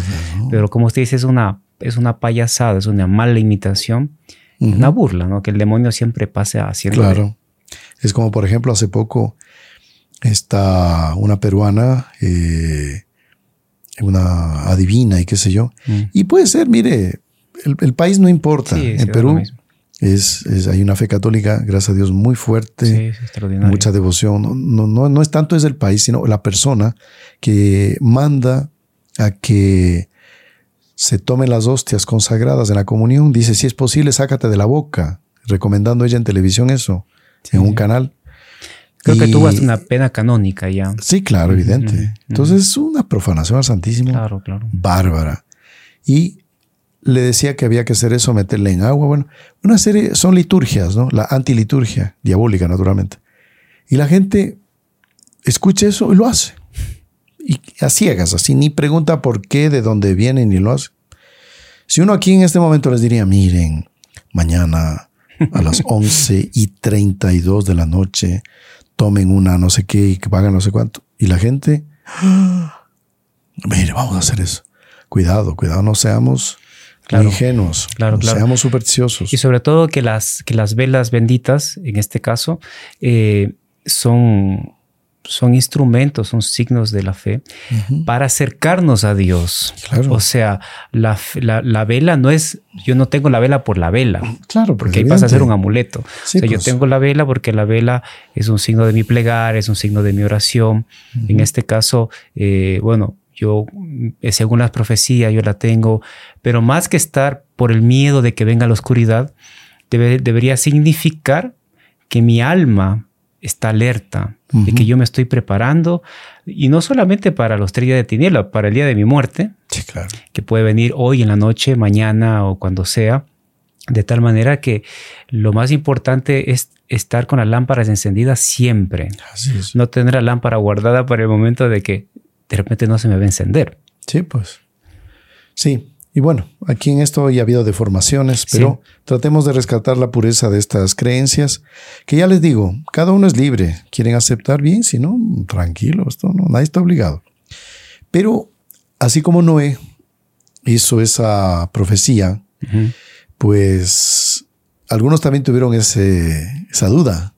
Speaker 2: pero como usted dice, es una es una payasada, es una mala imitación, una burla, ¿no? Que el demonio siempre pase haciendo.
Speaker 1: Claro. Es como, por ejemplo, hace poco está una peruana, eh, una adivina y qué sé yo. Mm. Y puede ser, mire, el, país no importa. en Perú es, hay una fe católica, gracias a Dios, muy fuerte, mucha devoción. No, no, no es tanto es el país, sino la persona que manda a que se tomen las hostias consagradas en la comunión, dice, si es posible, sácate de la boca, recomendando ella en televisión eso, en un canal.
Speaker 2: Creo que tuvo una pena canónica ya.
Speaker 1: Sí, claro, evidente. Entonces es una profanación al Santísimo.
Speaker 2: Claro, claro.
Speaker 1: Bárbara. Y le decía que había que hacer eso, meterle en agua. Bueno, una serie, son liturgias, ¿no? La antiliturgia, diabólica, naturalmente. Y la gente escucha eso y lo hace y a ciegas, así, ni pregunta por qué, de dónde viene, ni lo hace. Si uno aquí en este momento les diría, miren, mañana a las 11 y 32 de la noche, tomen una no sé qué y que pagan no sé cuánto. Y la gente, ¡Ah! mire, vamos a hacer eso. Cuidado, cuidado, no seamos ingenuos, claro, no seamos supersticiosos.
Speaker 2: Y sobre todo que las, que las velas benditas, en este caso, eh, son son instrumentos, son signos de la fe para acercarnos a Dios. O sea, la, vela no es, yo no tengo la vela por la vela.
Speaker 1: Claro,
Speaker 2: porque ahí pasa a ser un amuleto. o sea, yo pues. tengo la vela porque la vela es un signo de mi plegar, es un signo de mi oración. En este caso, eh, bueno, yo, eh, según las profecías, yo la tengo, pero más que estar por el miedo de que venga la oscuridad, debería significar que mi alma está alerta, de que yo me estoy preparando, y no solamente para los tres días de tiniebla, para el día de mi muerte, que puede venir hoy en la noche, mañana o cuando sea, de tal manera que lo más importante es estar con las lámparas encendidas siempre, no tener la lámpara guardada para el momento de que de repente no se me va a encender.
Speaker 1: Sí, pues. Sí, y bueno, aquí en esto ya ha habido deformaciones, pero tratemos de rescatar la pureza de estas creencias, que ya les digo, cada uno es libre, quieren aceptar bien, si no, tranquilo, esto no, nadie está obligado. Pero así como Noé hizo esa profecía, pues algunos también tuvieron ese, esa duda.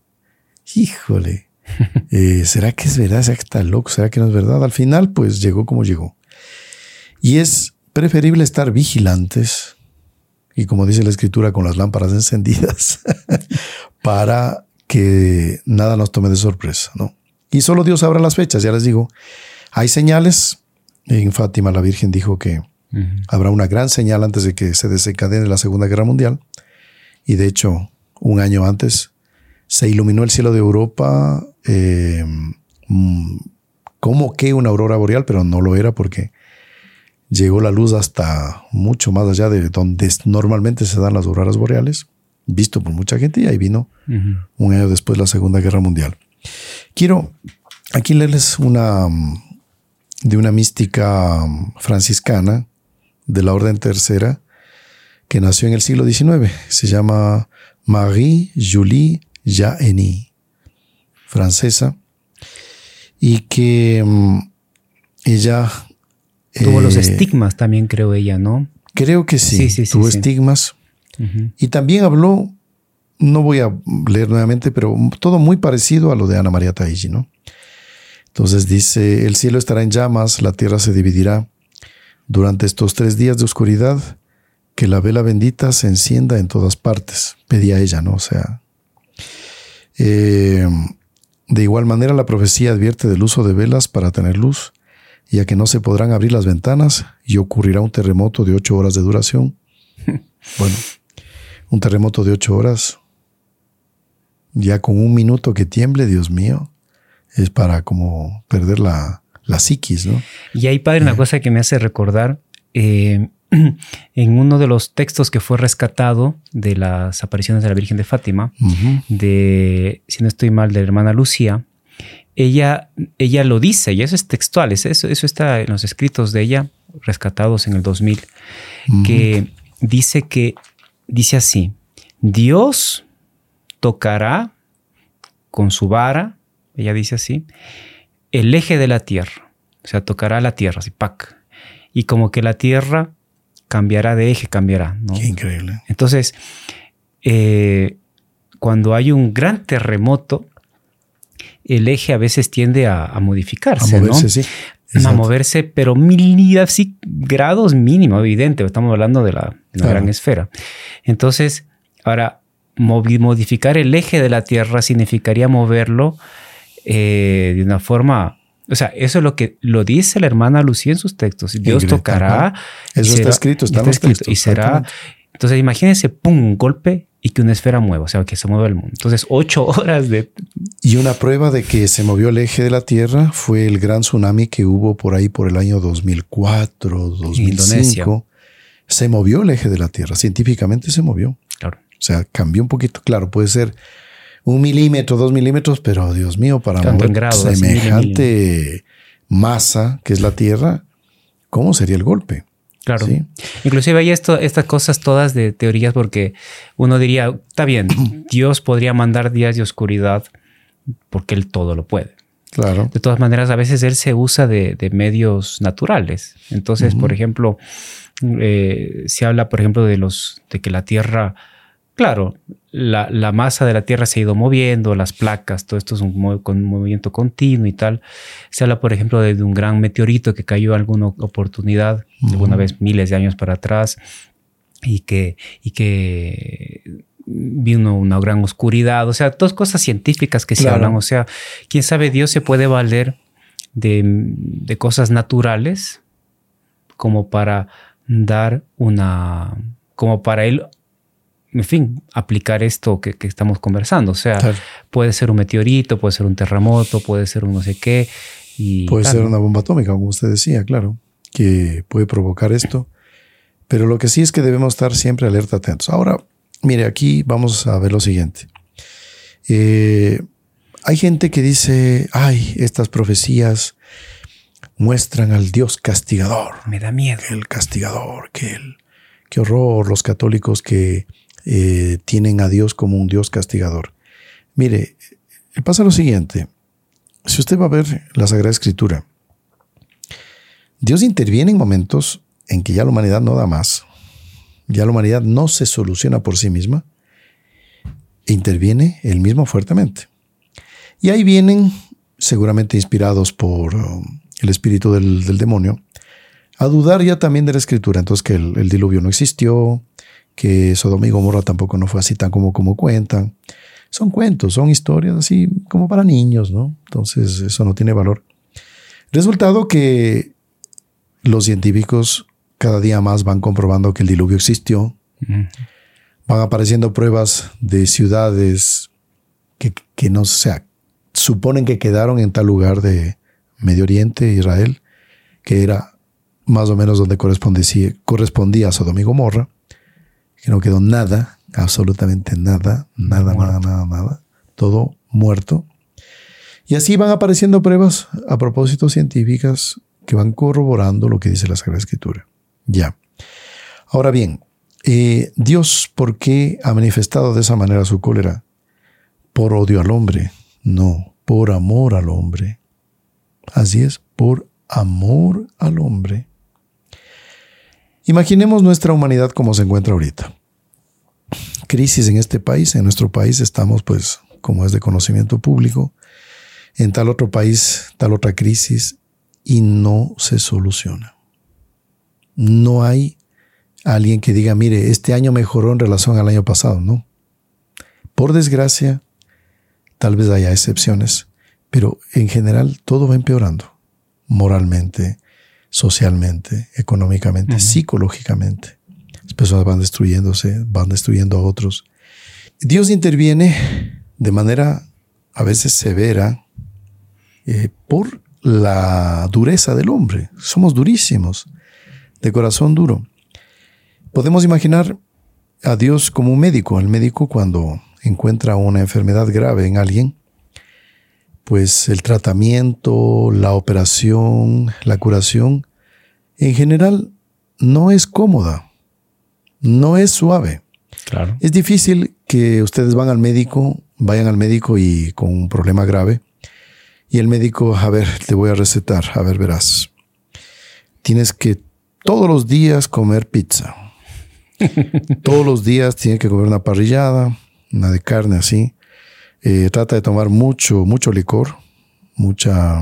Speaker 1: Híjole, <laughs> eh, ¿será que es verdad? ¿Será que está loco? ¿Será que no es verdad? Al final, pues llegó como llegó. Y es preferible estar vigilantes y como dice la escritura, con las lámparas <laughs> encendidas, para que nada nos tome de sorpresa, ¿no? Y solo Dios sabrá las fechas, ya les digo. Hay señales. En Fátima la Virgen dijo que habrá una gran señal antes de que se desencadene la Segunda Guerra Mundial. Y de hecho, un año antes se iluminó el cielo de Europa eh, mm, como que una aurora boreal, pero no lo era porque llegó la luz hasta mucho más allá de donde normalmente se dan las auroras boreales, visto por mucha gente, y ahí vino un año después la Segunda Guerra Mundial. Quiero aquí leerles una de una mística franciscana de la Orden Tercera que nació en el siglo XIX. Se llama Marie Julie Jaeni, francesa, y que mm, ella...
Speaker 2: Tuvo los eh, estigmas también, creo ella, ¿no?
Speaker 1: Creo que sí, tuvo estigmas. Y también habló no voy a leer nuevamente, pero todo muy parecido a lo de Ana María Taiji, ¿no? Entonces dice, el cielo estará en llamas, la tierra se dividirá. Durante estos tres días de oscuridad, que la vela bendita se encienda en todas partes. Pedía ella, ¿no? O sea, eh, de igual manera la profecía advierte del uso de velas para tener luz, ya que no se podrán abrir las ventanas y ocurrirá un terremoto de ocho horas de duración. <laughs> bueno, un terremoto de ocho horas ya con un minuto que tiemble, Dios mío, es para como perder la, la psiquis, ¿no?
Speaker 2: Y ahí, padre, una eh. cosa que me hace recordar, eh, <clears throat> en uno de los textos que fue rescatado de las apariciones de la Virgen de Fátima, de, si no estoy mal, de la hermana Lucía, ella, ella lo dice, y eso es textual, eso, eso está en los escritos de ella, rescatados en el 2000, que dice que, dice así, Dios tocará con su vara, ella dice así, el eje de la tierra. O sea, tocará la tierra, así, pac. Y como que la tierra cambiará de eje, cambiará. ¿no?
Speaker 1: Qué increíble.
Speaker 2: Entonces, eh, cuando hay un gran terremoto, el eje a veces tiende a, modificarse. A moverse, sí. A moverse, pero mil así, grados mínimo, evidente. Estamos hablando de la, gran esfera. Entonces, ahora, modificar el eje de la Tierra significaría moverlo eh, de una forma o sea, eso es lo que lo dice la hermana Lucía en sus textos. Dios tocará.
Speaker 1: Eso está escrito, está, escrito.
Speaker 2: y será. Entonces, imagínense, pum, golpe y que una esfera mueva, o sea, que se mueva el mundo. Entonces, ocho <laughs> horas de.
Speaker 1: Y una prueba de que se movió el eje de la Tierra fue el gran tsunami que hubo por ahí por el año 2004, 2005. Indonesia. Se movió el eje de la Tierra, científicamente se movió.
Speaker 2: Claro.
Speaker 1: O sea, cambió un poquito. Claro, puede ser un milímetro, dos milímetros, pero Dios mío, para mover semejante masa que es la Tierra, ¿cómo sería el golpe?
Speaker 2: Claro. Inclusive hay esto, estas cosas todas de teorías porque uno diría, está bien, <clears throat> Dios podría mandar días de oscuridad porque Él todo lo puede.
Speaker 1: Claro.
Speaker 2: De todas maneras, a veces Él se usa de, medios naturales. Entonces, por ejemplo, eh, se habla, por ejemplo, de los de que la Tierra Claro, la, masa de la Tierra se ha ido moviendo, las placas, todo esto es un, movimiento continuo y tal. Se habla, por ejemplo, de, un gran meteorito que cayó alguna oportunidad, alguna vez miles de años para atrás, y que, y que vino una gran oscuridad. O sea, dos cosas científicas que se hablan. O sea, quién sabe, Dios se puede valer de, de cosas naturales como para dar una, como para él en fin, aplicar esto que, estamos conversando. O sea, puede ser un meteorito, puede ser un terremoto, puede ser un no sé qué. Y,
Speaker 1: puede ser una bomba atómica, como usted decía, claro, que puede provocar esto. Pero lo que sí es que debemos estar siempre alerta atentos. Ahora, mire, aquí vamos a ver lo siguiente. Eh, hay gente que dice, ay, estas profecías muestran al Dios castigador.
Speaker 2: Me da miedo.
Speaker 1: El castigador, que el, qué horror los católicos que eh, tienen a Dios como un Dios castigador. Mire, pasa lo siguiente. Si usted va a ver la Sagrada Escritura, Dios interviene en momentos en que ya la humanidad no da más, ya la humanidad no se soluciona por sí misma, e interviene él mismo fuertemente. Y ahí vienen, seguramente inspirados por um, el espíritu del, demonio, a dudar ya también de la escritura. Entonces que el diluvio no existió, que Sodoma y Gomorra tampoco no fue así tan como, como cuentan. Son cuentos, son historias así como para niños, ¿no? Entonces eso no tiene valor. Resultado que los científicos cada día más van comprobando que el diluvio existió. Van apareciendo pruebas de ciudades que, que no se suponen que quedaron en tal lugar de Medio Oriente, Israel, que era más o menos donde correspondía, correspondía a Sodoma y Gomorra, que no quedó nada, absolutamente nada, nada, nada, nada, nada, todo muerto. Y así van apareciendo pruebas a propósito científicas que van corroborando lo que dice la Sagrada Escritura. Ya. Ahora bien, eh, Dios, ¿por qué ha manifestado de esa manera su cólera? ¿Por odio al hombre? No, por amor al hombre. Así es, por amor al hombre. Imaginemos nuestra humanidad como se encuentra ahorita. Crisis en este país, en nuestro país estamos pues, como es de conocimiento público, en tal otro país, tal otra crisis, y no se soluciona. No hay alguien que diga, mire, este año mejoró en relación al año pasado, no. Por desgracia, tal vez haya excepciones, pero en general todo va empeorando, moralmente, socialmente, económicamente, psicológicamente. Las personas van destruyéndose, van destruyendo a otros. Dios interviene de manera a veces severa eh, por la dureza del hombre. Somos durísimos, de corazón duro. Podemos imaginar a Dios como un médico. El médico cuando encuentra una enfermedad grave en alguien, pues el tratamiento, la operación, la curación, en general no es cómoda, no es suave.
Speaker 2: Claro.
Speaker 1: Es difícil que ustedes van al médico, vayan al médico y con un problema grave, y el médico, a ver, te voy a recetar, a ver, verás. Tienes que todos los días comer pizza. <laughs> todos los días tienes que comer una parrillada, una de carne así. Eh, trata de tomar mucho, mucho licor, mucha,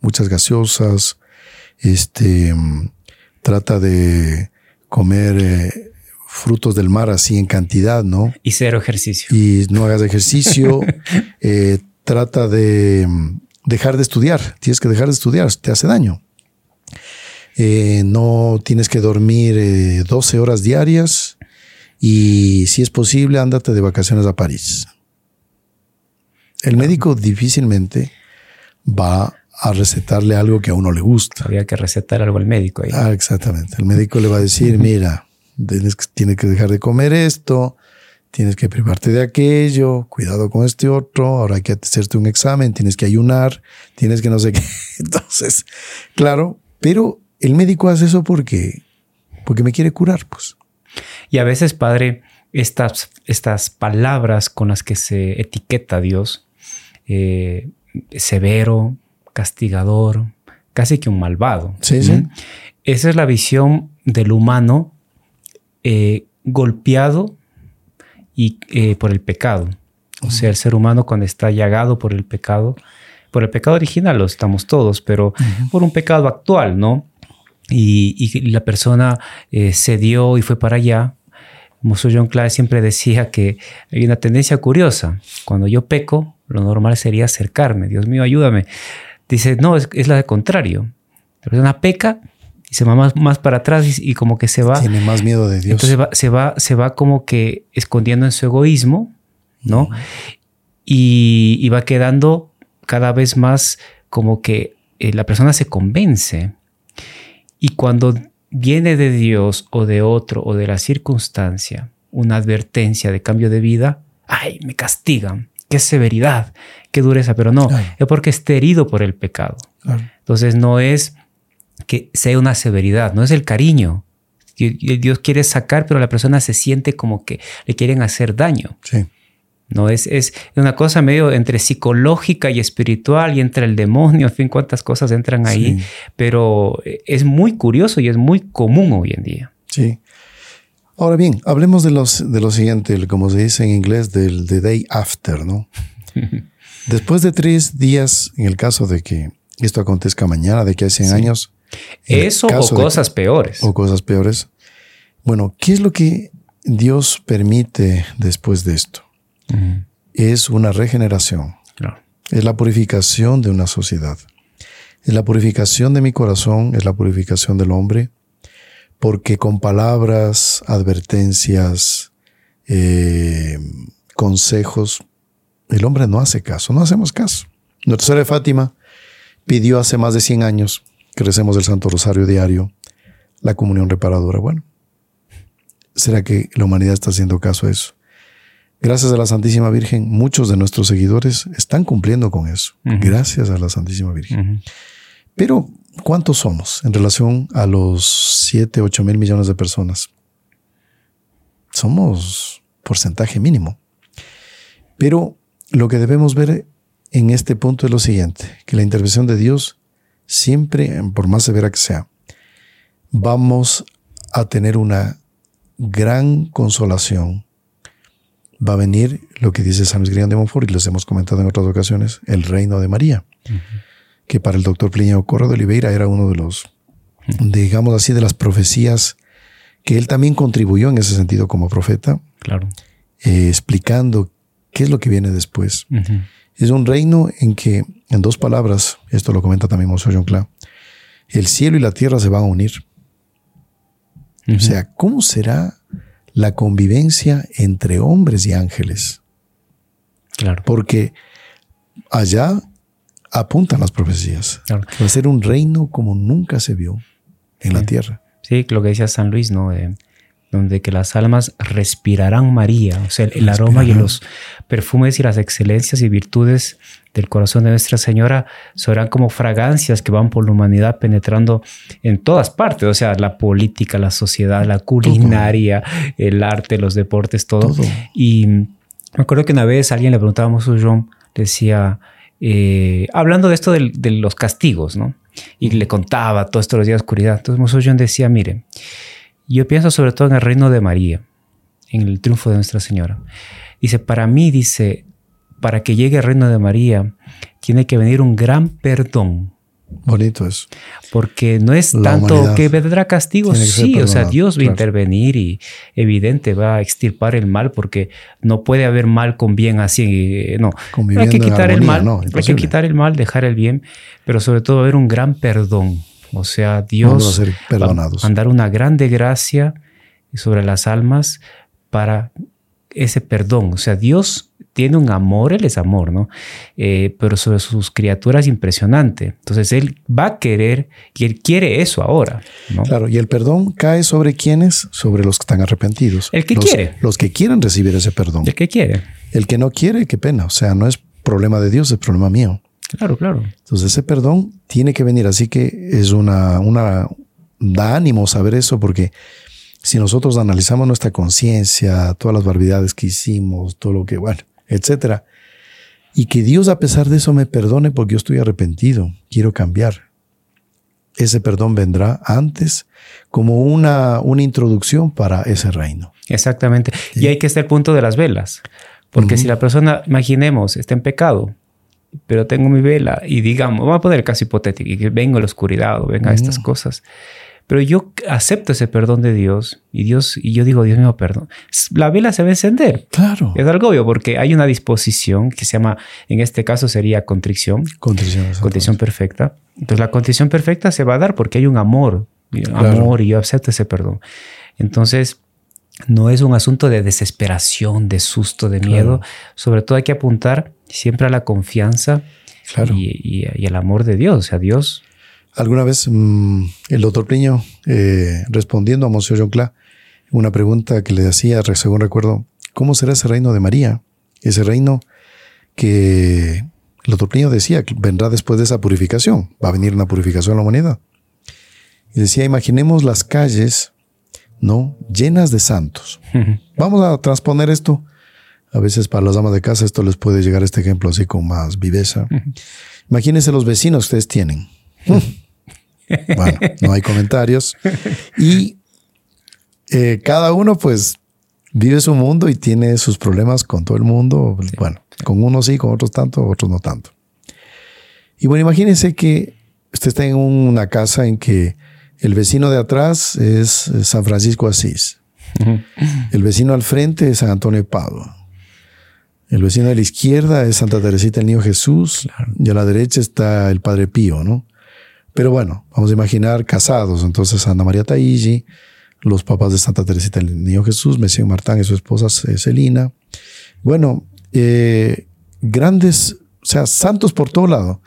Speaker 1: muchas gaseosas. Este, trata de comer eh, frutos del mar así en cantidad, ¿no?
Speaker 2: Y cero ejercicio.
Speaker 1: Y no hagas ejercicio. <laughs> Eh, trata de dejar de estudiar. Tienes que dejar de estudiar, te hace daño. no tienes que dormir 12 horas diarias y si es posible, ándate de vacaciones a París. El médico difícilmente va a recetarle algo que a uno le gusta.
Speaker 2: Había que recetar algo al médico. Ahí.
Speaker 1: Ah, exactamente. El médico le va a decir, mira, tienes que, tienes que dejar de comer esto, tienes que privarte de aquello, cuidado con este otro, ahora hay que hacerte un examen, tienes que ayunar, tienes que no sé qué. <laughs> Entonces, claro, pero el médico hace eso porque, porque me quiere curar, pues.
Speaker 2: Y a veces, padre, estas, estas palabras con las que se etiqueta a Dios, eh, severo, castigador, casi que un malvado.
Speaker 1: Sí, sí.
Speaker 2: Esa es la visión del humano eh, golpeado y eh, por el pecado. O sea, el ser humano cuando está llagado por el pecado, por el pecado original lo estamos todos, pero por un pecado actual, ¿no? Y, la persona se dio y fue para allá, como John Clare siempre decía que hay una tendencia curiosa. Cuando yo peco, lo normal sería acercarme. Dios mío, ayúdame. Dice, no, es, la de contrario. La persona peca y se va más, para atrás y, como que se va.
Speaker 1: Tiene más miedo de Dios.
Speaker 2: Entonces se, va, se va como que escondiendo en su egoísmo, ¿no? y, va quedando cada vez más como que eh, la persona se convence. Y cuando viene de Dios o de otro o de la circunstancia una advertencia de cambio de vida, ay, me castigan, qué severidad, qué dureza, pero no, es porque esté herido por el pecado. Entonces no es que sea una severidad, no es el cariño. Dios quiere sacar, pero la persona se siente como que le quieren hacer daño.
Speaker 1: Sí.
Speaker 2: No es, es una cosa medio entre psicológica y espiritual y entre el demonio, en fin, cuántas cosas entran ahí, pero es muy curioso y es muy común hoy en día.
Speaker 1: Sí. Ahora bien, hablemos de, los, de lo siguiente, como se dice en inglés, del the day after, ¿no? <laughs> Después de tres días, en el caso de que esto acontezca mañana, de que hace 100 años.
Speaker 2: Eso o cosas peores.
Speaker 1: O cosas peores. Bueno, ¿qué es lo que Dios permite después de esto es una regeneración. Es la purificación de una sociedad. Es la purificación de mi corazón, es la purificación del hombre, porque con palabras, advertencias, eh, consejos, el hombre no hace caso, no hacemos caso. Nuestra Señora de Fátima pidió hace más de 100 años que recemos el Santo Rosario diario, la comunión reparadora. Bueno, ¿será que la humanidad está haciendo caso a eso? Gracias a la Santísima Virgen, muchos de nuestros seguidores están cumpliendo con eso. Gracias a la Santísima Virgen. Pero, ¿cuántos somos en relación a los 7, 8 mil millones de personas? Somos porcentaje mínimo. Pero lo que debemos ver en este punto es lo siguiente, que la intervención de Dios siempre, por más severa que sea, vamos a tener una gran consolación va a venir lo que dice San Luis de Montfort, y les hemos comentado en otras ocasiones, el reino de María, que para el doctor Plinio Corro de Oliveira era uno de los, digamos así, de las profecías que él también contribuyó en ese sentido como profeta,
Speaker 2: claro.
Speaker 1: Eh, explicando qué es lo que viene después. Es un reino en que, en dos palabras, esto lo comenta también Monseñor John el cielo y la tierra se van a unir. O sea, ¿cómo será la convivencia entre hombres y ángeles.
Speaker 2: Claro.
Speaker 1: Porque allá apuntan las profecías. Va a ser un reino como nunca se vio en la tierra.
Speaker 2: Sí, lo que decía San Luis, ¿no? donde que las almas respirarán María, o sea, el, aroma y los perfumes y las excelencias y virtudes del corazón de Nuestra Señora serán como fragancias que van por la humanidad penetrando en todas partes, o sea, la política, la sociedad, la culinaria, el arte, los deportes, todo. Y me acuerdo que una vez alguien le preguntaba a John, decía, eh, hablando de esto de, los castigos, ¿no? Y le contaba todo esto de los días de oscuridad. Entonces John decía, mire, yo pienso sobre todo en el reino de María, en el triunfo de Nuestra Señora. Dice, para mí, dice, para que llegue el reino de María, tiene que venir un gran perdón.
Speaker 1: Bonito eso.
Speaker 2: Porque no es tanto que vendrá castigo, sí, o sea, Dios va a intervenir y evidente va a extirpar el mal porque no puede haber mal con bien así, no. Hay que quitar el mal, hay que quitar el mal, dejar el bien, pero sobre todo haber un gran perdón. O sea, Dios va a dar una grande gracia sobre las almas para ese perdón. O sea, Dios tiene un amor, Él es amor, ¿no? Eh, pero sobre sus criaturas impresionante. Entonces Él va a querer y Él quiere eso ahora. ¿no?
Speaker 1: Claro, y el perdón cae sobre quienes? Sobre los que están arrepentidos.
Speaker 2: El que
Speaker 1: los,
Speaker 2: quiere.
Speaker 1: Los que quieren recibir ese perdón.
Speaker 2: El que quiere.
Speaker 1: El que no quiere, qué pena. O sea, no es problema de Dios, es problema mío.
Speaker 2: Claro, claro.
Speaker 1: Entonces ese perdón tiene que venir. Así que es una, una, da ánimo saber eso porque si nosotros analizamos nuestra conciencia, todas las barbaridades que hicimos, todo lo que, bueno, etcétera, y que Dios a pesar de eso me perdone porque yo estoy arrepentido, quiero cambiar. Ese perdón vendrá antes como una, una introducción para ese reino.
Speaker 2: Exactamente. Y hay que estar el punto de las velas. Porque si la persona, imaginemos, está en pecado, pero tengo mi vela y digamos, vamos a poner el caso hipotético, y que vengo a la oscuridad o venga estas cosas. Pero yo acepto ese perdón de Dios y Dios y yo digo, Dios mío, perdón. La vela se va a encender.
Speaker 1: Claro.
Speaker 2: Es algo obvio porque hay una disposición que se llama, en este caso sería contrición.
Speaker 1: Contrición.
Speaker 2: Contrición perfecta. Entonces la contrición perfecta se va a dar porque hay un amor, amor y yo acepto ese perdón. Entonces, no es un asunto de desesperación, de susto, de miedo. Sobre todo hay que apuntar siempre a la confianza y, y, al amor de Dios. O sea, Dios.
Speaker 1: Alguna vez mm, el doctor Pliño, eh, respondiendo a Monsieur John una pregunta que le hacía, según recuerdo, ¿cómo será ese reino de María? Ese reino que el doctor Pliño decía que vendrá después de esa purificación. Va a venir una purificación a la humanidad. Y decía, imaginemos las calles ¿no? Llenas de santos. Vamos a transponer esto. A veces para las damas de casa esto les puede llegar este ejemplo así con más viveza. Imagínense los vecinos que ustedes tienen. <laughs> bueno, no hay comentarios. Y eh, cada uno pues vive su mundo y tiene sus problemas con todo el mundo. Bueno, con unos sí, con otros tanto, otros no tanto. Y bueno, imagínense que usted está en una casa en que el vecino de atrás es San Francisco Asís. El vecino al frente es San Antonio de Padua. El vecino de la izquierda es Santa Teresita el Niño Jesús. Y a la derecha está el Padre Pío, ¿no? Pero bueno, vamos a imaginar casados. Entonces, Ana María Taigi, los papás de Santa Teresita el Niño Jesús, Mesías Martán y su esposa Celina. Bueno, eh, grandes, o sea, santos por todo lado.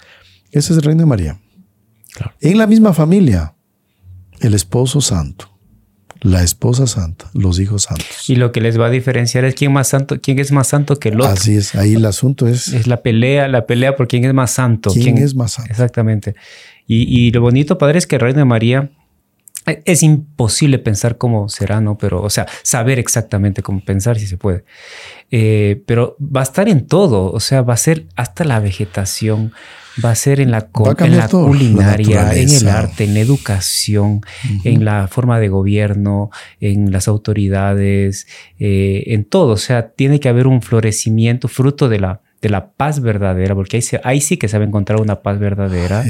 Speaker 1: Ese es el reino de María. En la misma familia, el esposo santo, la esposa santa, los hijos santos.
Speaker 2: Y lo que les va a diferenciar es quién más santo, quién es más santo que el otro.
Speaker 1: Así es, ahí el asunto es.
Speaker 2: Es la pelea, la pelea por quién es más santo.
Speaker 1: ¿Quién, es más santo?
Speaker 2: Exactamente. Y, y, lo bonito, padre, es que el reino de María es imposible pensar cómo será, ¿no? Pero, o sea, saber exactamente cómo pensar si se puede. Eh, pero va a estar en todo, o sea, va a ser hasta la vegetación, va a ser en la, en la culinaria, en el arte, en la educación, en la forma de gobierno, en las autoridades, eh, en todo. O sea, tiene que haber un florecimiento fruto de la, de la paz verdadera, porque ahí, ahí sí que se va a encontrar una paz verdadera.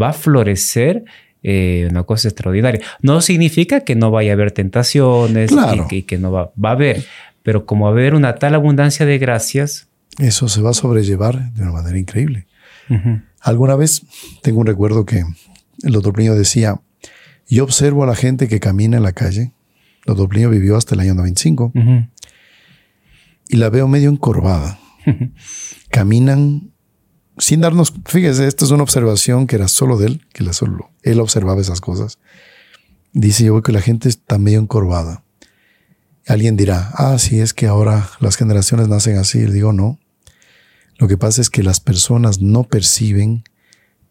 Speaker 2: Va a florecer eh, una cosa extraordinaria. No significa que no vaya a haber tentaciones y, que, no va, va a haber, pero como va a haber una tal abundancia de gracias.
Speaker 1: Eso se va a sobrellevar de una manera increíble. Alguna vez tengo un recuerdo que el doctor Plinio decía, yo observo a la gente que camina en la calle. El doctor Plinio vivió hasta el año 95 y la veo medio encorvada. Caminan sin darnos, fíjese, esta es una observación que era solo de él, que la solo, él observaba esas cosas. Dice yo que la gente está medio encorvada. Alguien dirá, ah, sí, es que ahora las generaciones nacen así. Le digo, no. Lo que pasa es que las personas no perciben,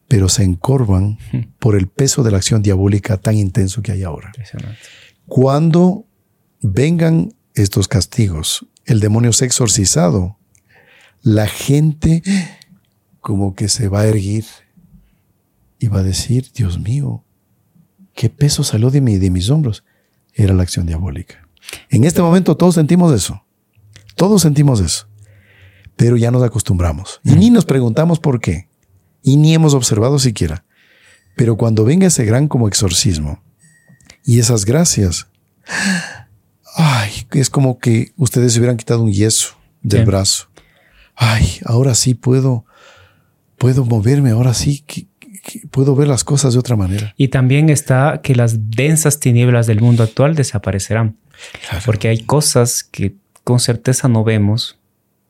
Speaker 1: pero se encorvan por el peso de la acción diabólica tan intenso que hay ahora. Cuando vengan estos castigos, el demonio se ha exorcizado, la gente como que se va a erguir y va a decir, Dios mío, qué peso salió de, mí, de mis hombros. Era la acción diabólica. En este momento todos sentimos eso. Todos sentimos eso. Pero ya nos acostumbramos. Y ni nos preguntamos por qué. Y ni hemos observado siquiera. Pero cuando venga ese gran como exorcismo y esas gracias, ay, es como que ustedes se hubieran quitado un yeso del brazo. Ay, ahora sí puedo puedo moverme, ahora sí, que, puedo ver las cosas de otra manera.
Speaker 2: Y también está que las densas tinieblas del mundo actual desaparecerán. Porque hay cosas que con certeza no vemos,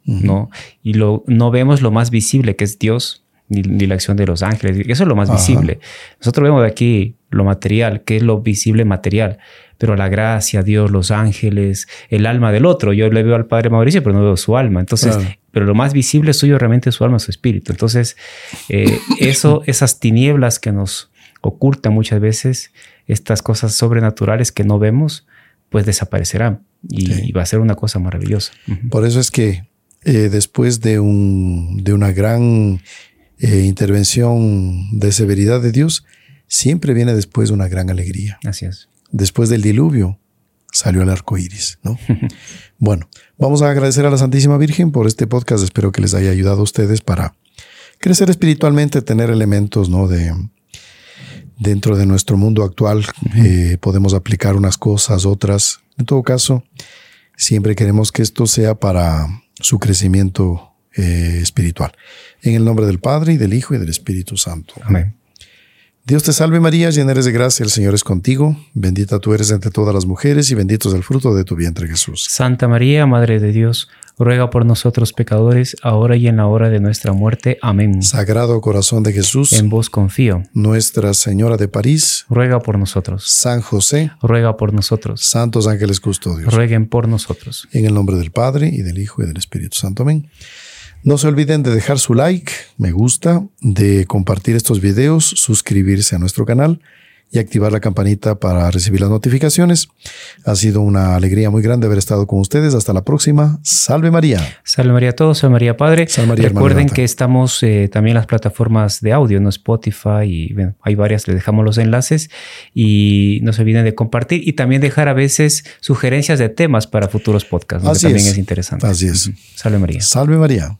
Speaker 2: ¿no? Y lo, no vemos lo más visible, que es Dios, ni, la acción de los ángeles. Eso es lo más visible. Nosotros vemos de aquí lo material, que es lo visible material pero la gracia, Dios, los ángeles, el alma del otro. Yo le veo al Padre Mauricio, pero no veo su alma. Entonces, pero lo más visible suyo realmente es su alma, su espíritu. Entonces, eh, <laughs> eso, esas tinieblas que nos ocultan muchas veces, estas cosas sobrenaturales que no vemos, pues desaparecerán y, va a ser una cosa maravillosa.
Speaker 1: Por eso es que eh, después de, un, de una gran eh, intervención de severidad de Dios, siempre viene después una gran alegría.
Speaker 2: Así es
Speaker 1: después del diluvio salió el arco iris, ¿no? <laughs> bueno, vamos a agradecer a la Santísima Virgen por este podcast. Espero que les haya ayudado a ustedes para crecer espiritualmente, tener elementos, ¿no? De dentro de nuestro mundo actual eh, podemos aplicar unas cosas, otras. En todo caso, siempre queremos que esto sea para su crecimiento eh, espiritual. En el nombre del Padre y del Hijo y del Espíritu Santo. Amén. Dios te salve María, llena eres de gracia, el Señor es contigo, bendita tú eres entre todas las mujeres y bendito es el fruto de tu vientre Jesús.
Speaker 2: Santa María, Madre de Dios, ruega por nosotros pecadores, ahora y en la hora de nuestra muerte. Amén.
Speaker 1: Sagrado corazón de Jesús,
Speaker 2: en vos confío.
Speaker 1: Nuestra Señora de París,
Speaker 2: ruega por nosotros.
Speaker 1: San José,
Speaker 2: ruega por nosotros.
Speaker 1: Santos ángeles custodios,
Speaker 2: rueguen por nosotros.
Speaker 1: En el nombre del Padre y del Hijo y del Espíritu Santo. Amén. No se olviden de dejar su like, me gusta, de compartir estos videos, suscribirse a nuestro canal y activar la campanita para recibir las notificaciones. Ha sido una alegría muy grande haber estado con ustedes. Hasta la próxima. Salve María.
Speaker 2: Salve María a todos. Salve María Padre. Salve María, Recuerden que estamos eh, también en las plataformas de audio, no Spotify y bueno, hay varias. Les dejamos los enlaces y no se olviden de compartir y también dejar a veces sugerencias de temas para futuros podcasts. Así también es interesante.
Speaker 1: Así es.
Speaker 2: Salve María.
Speaker 1: Salve María.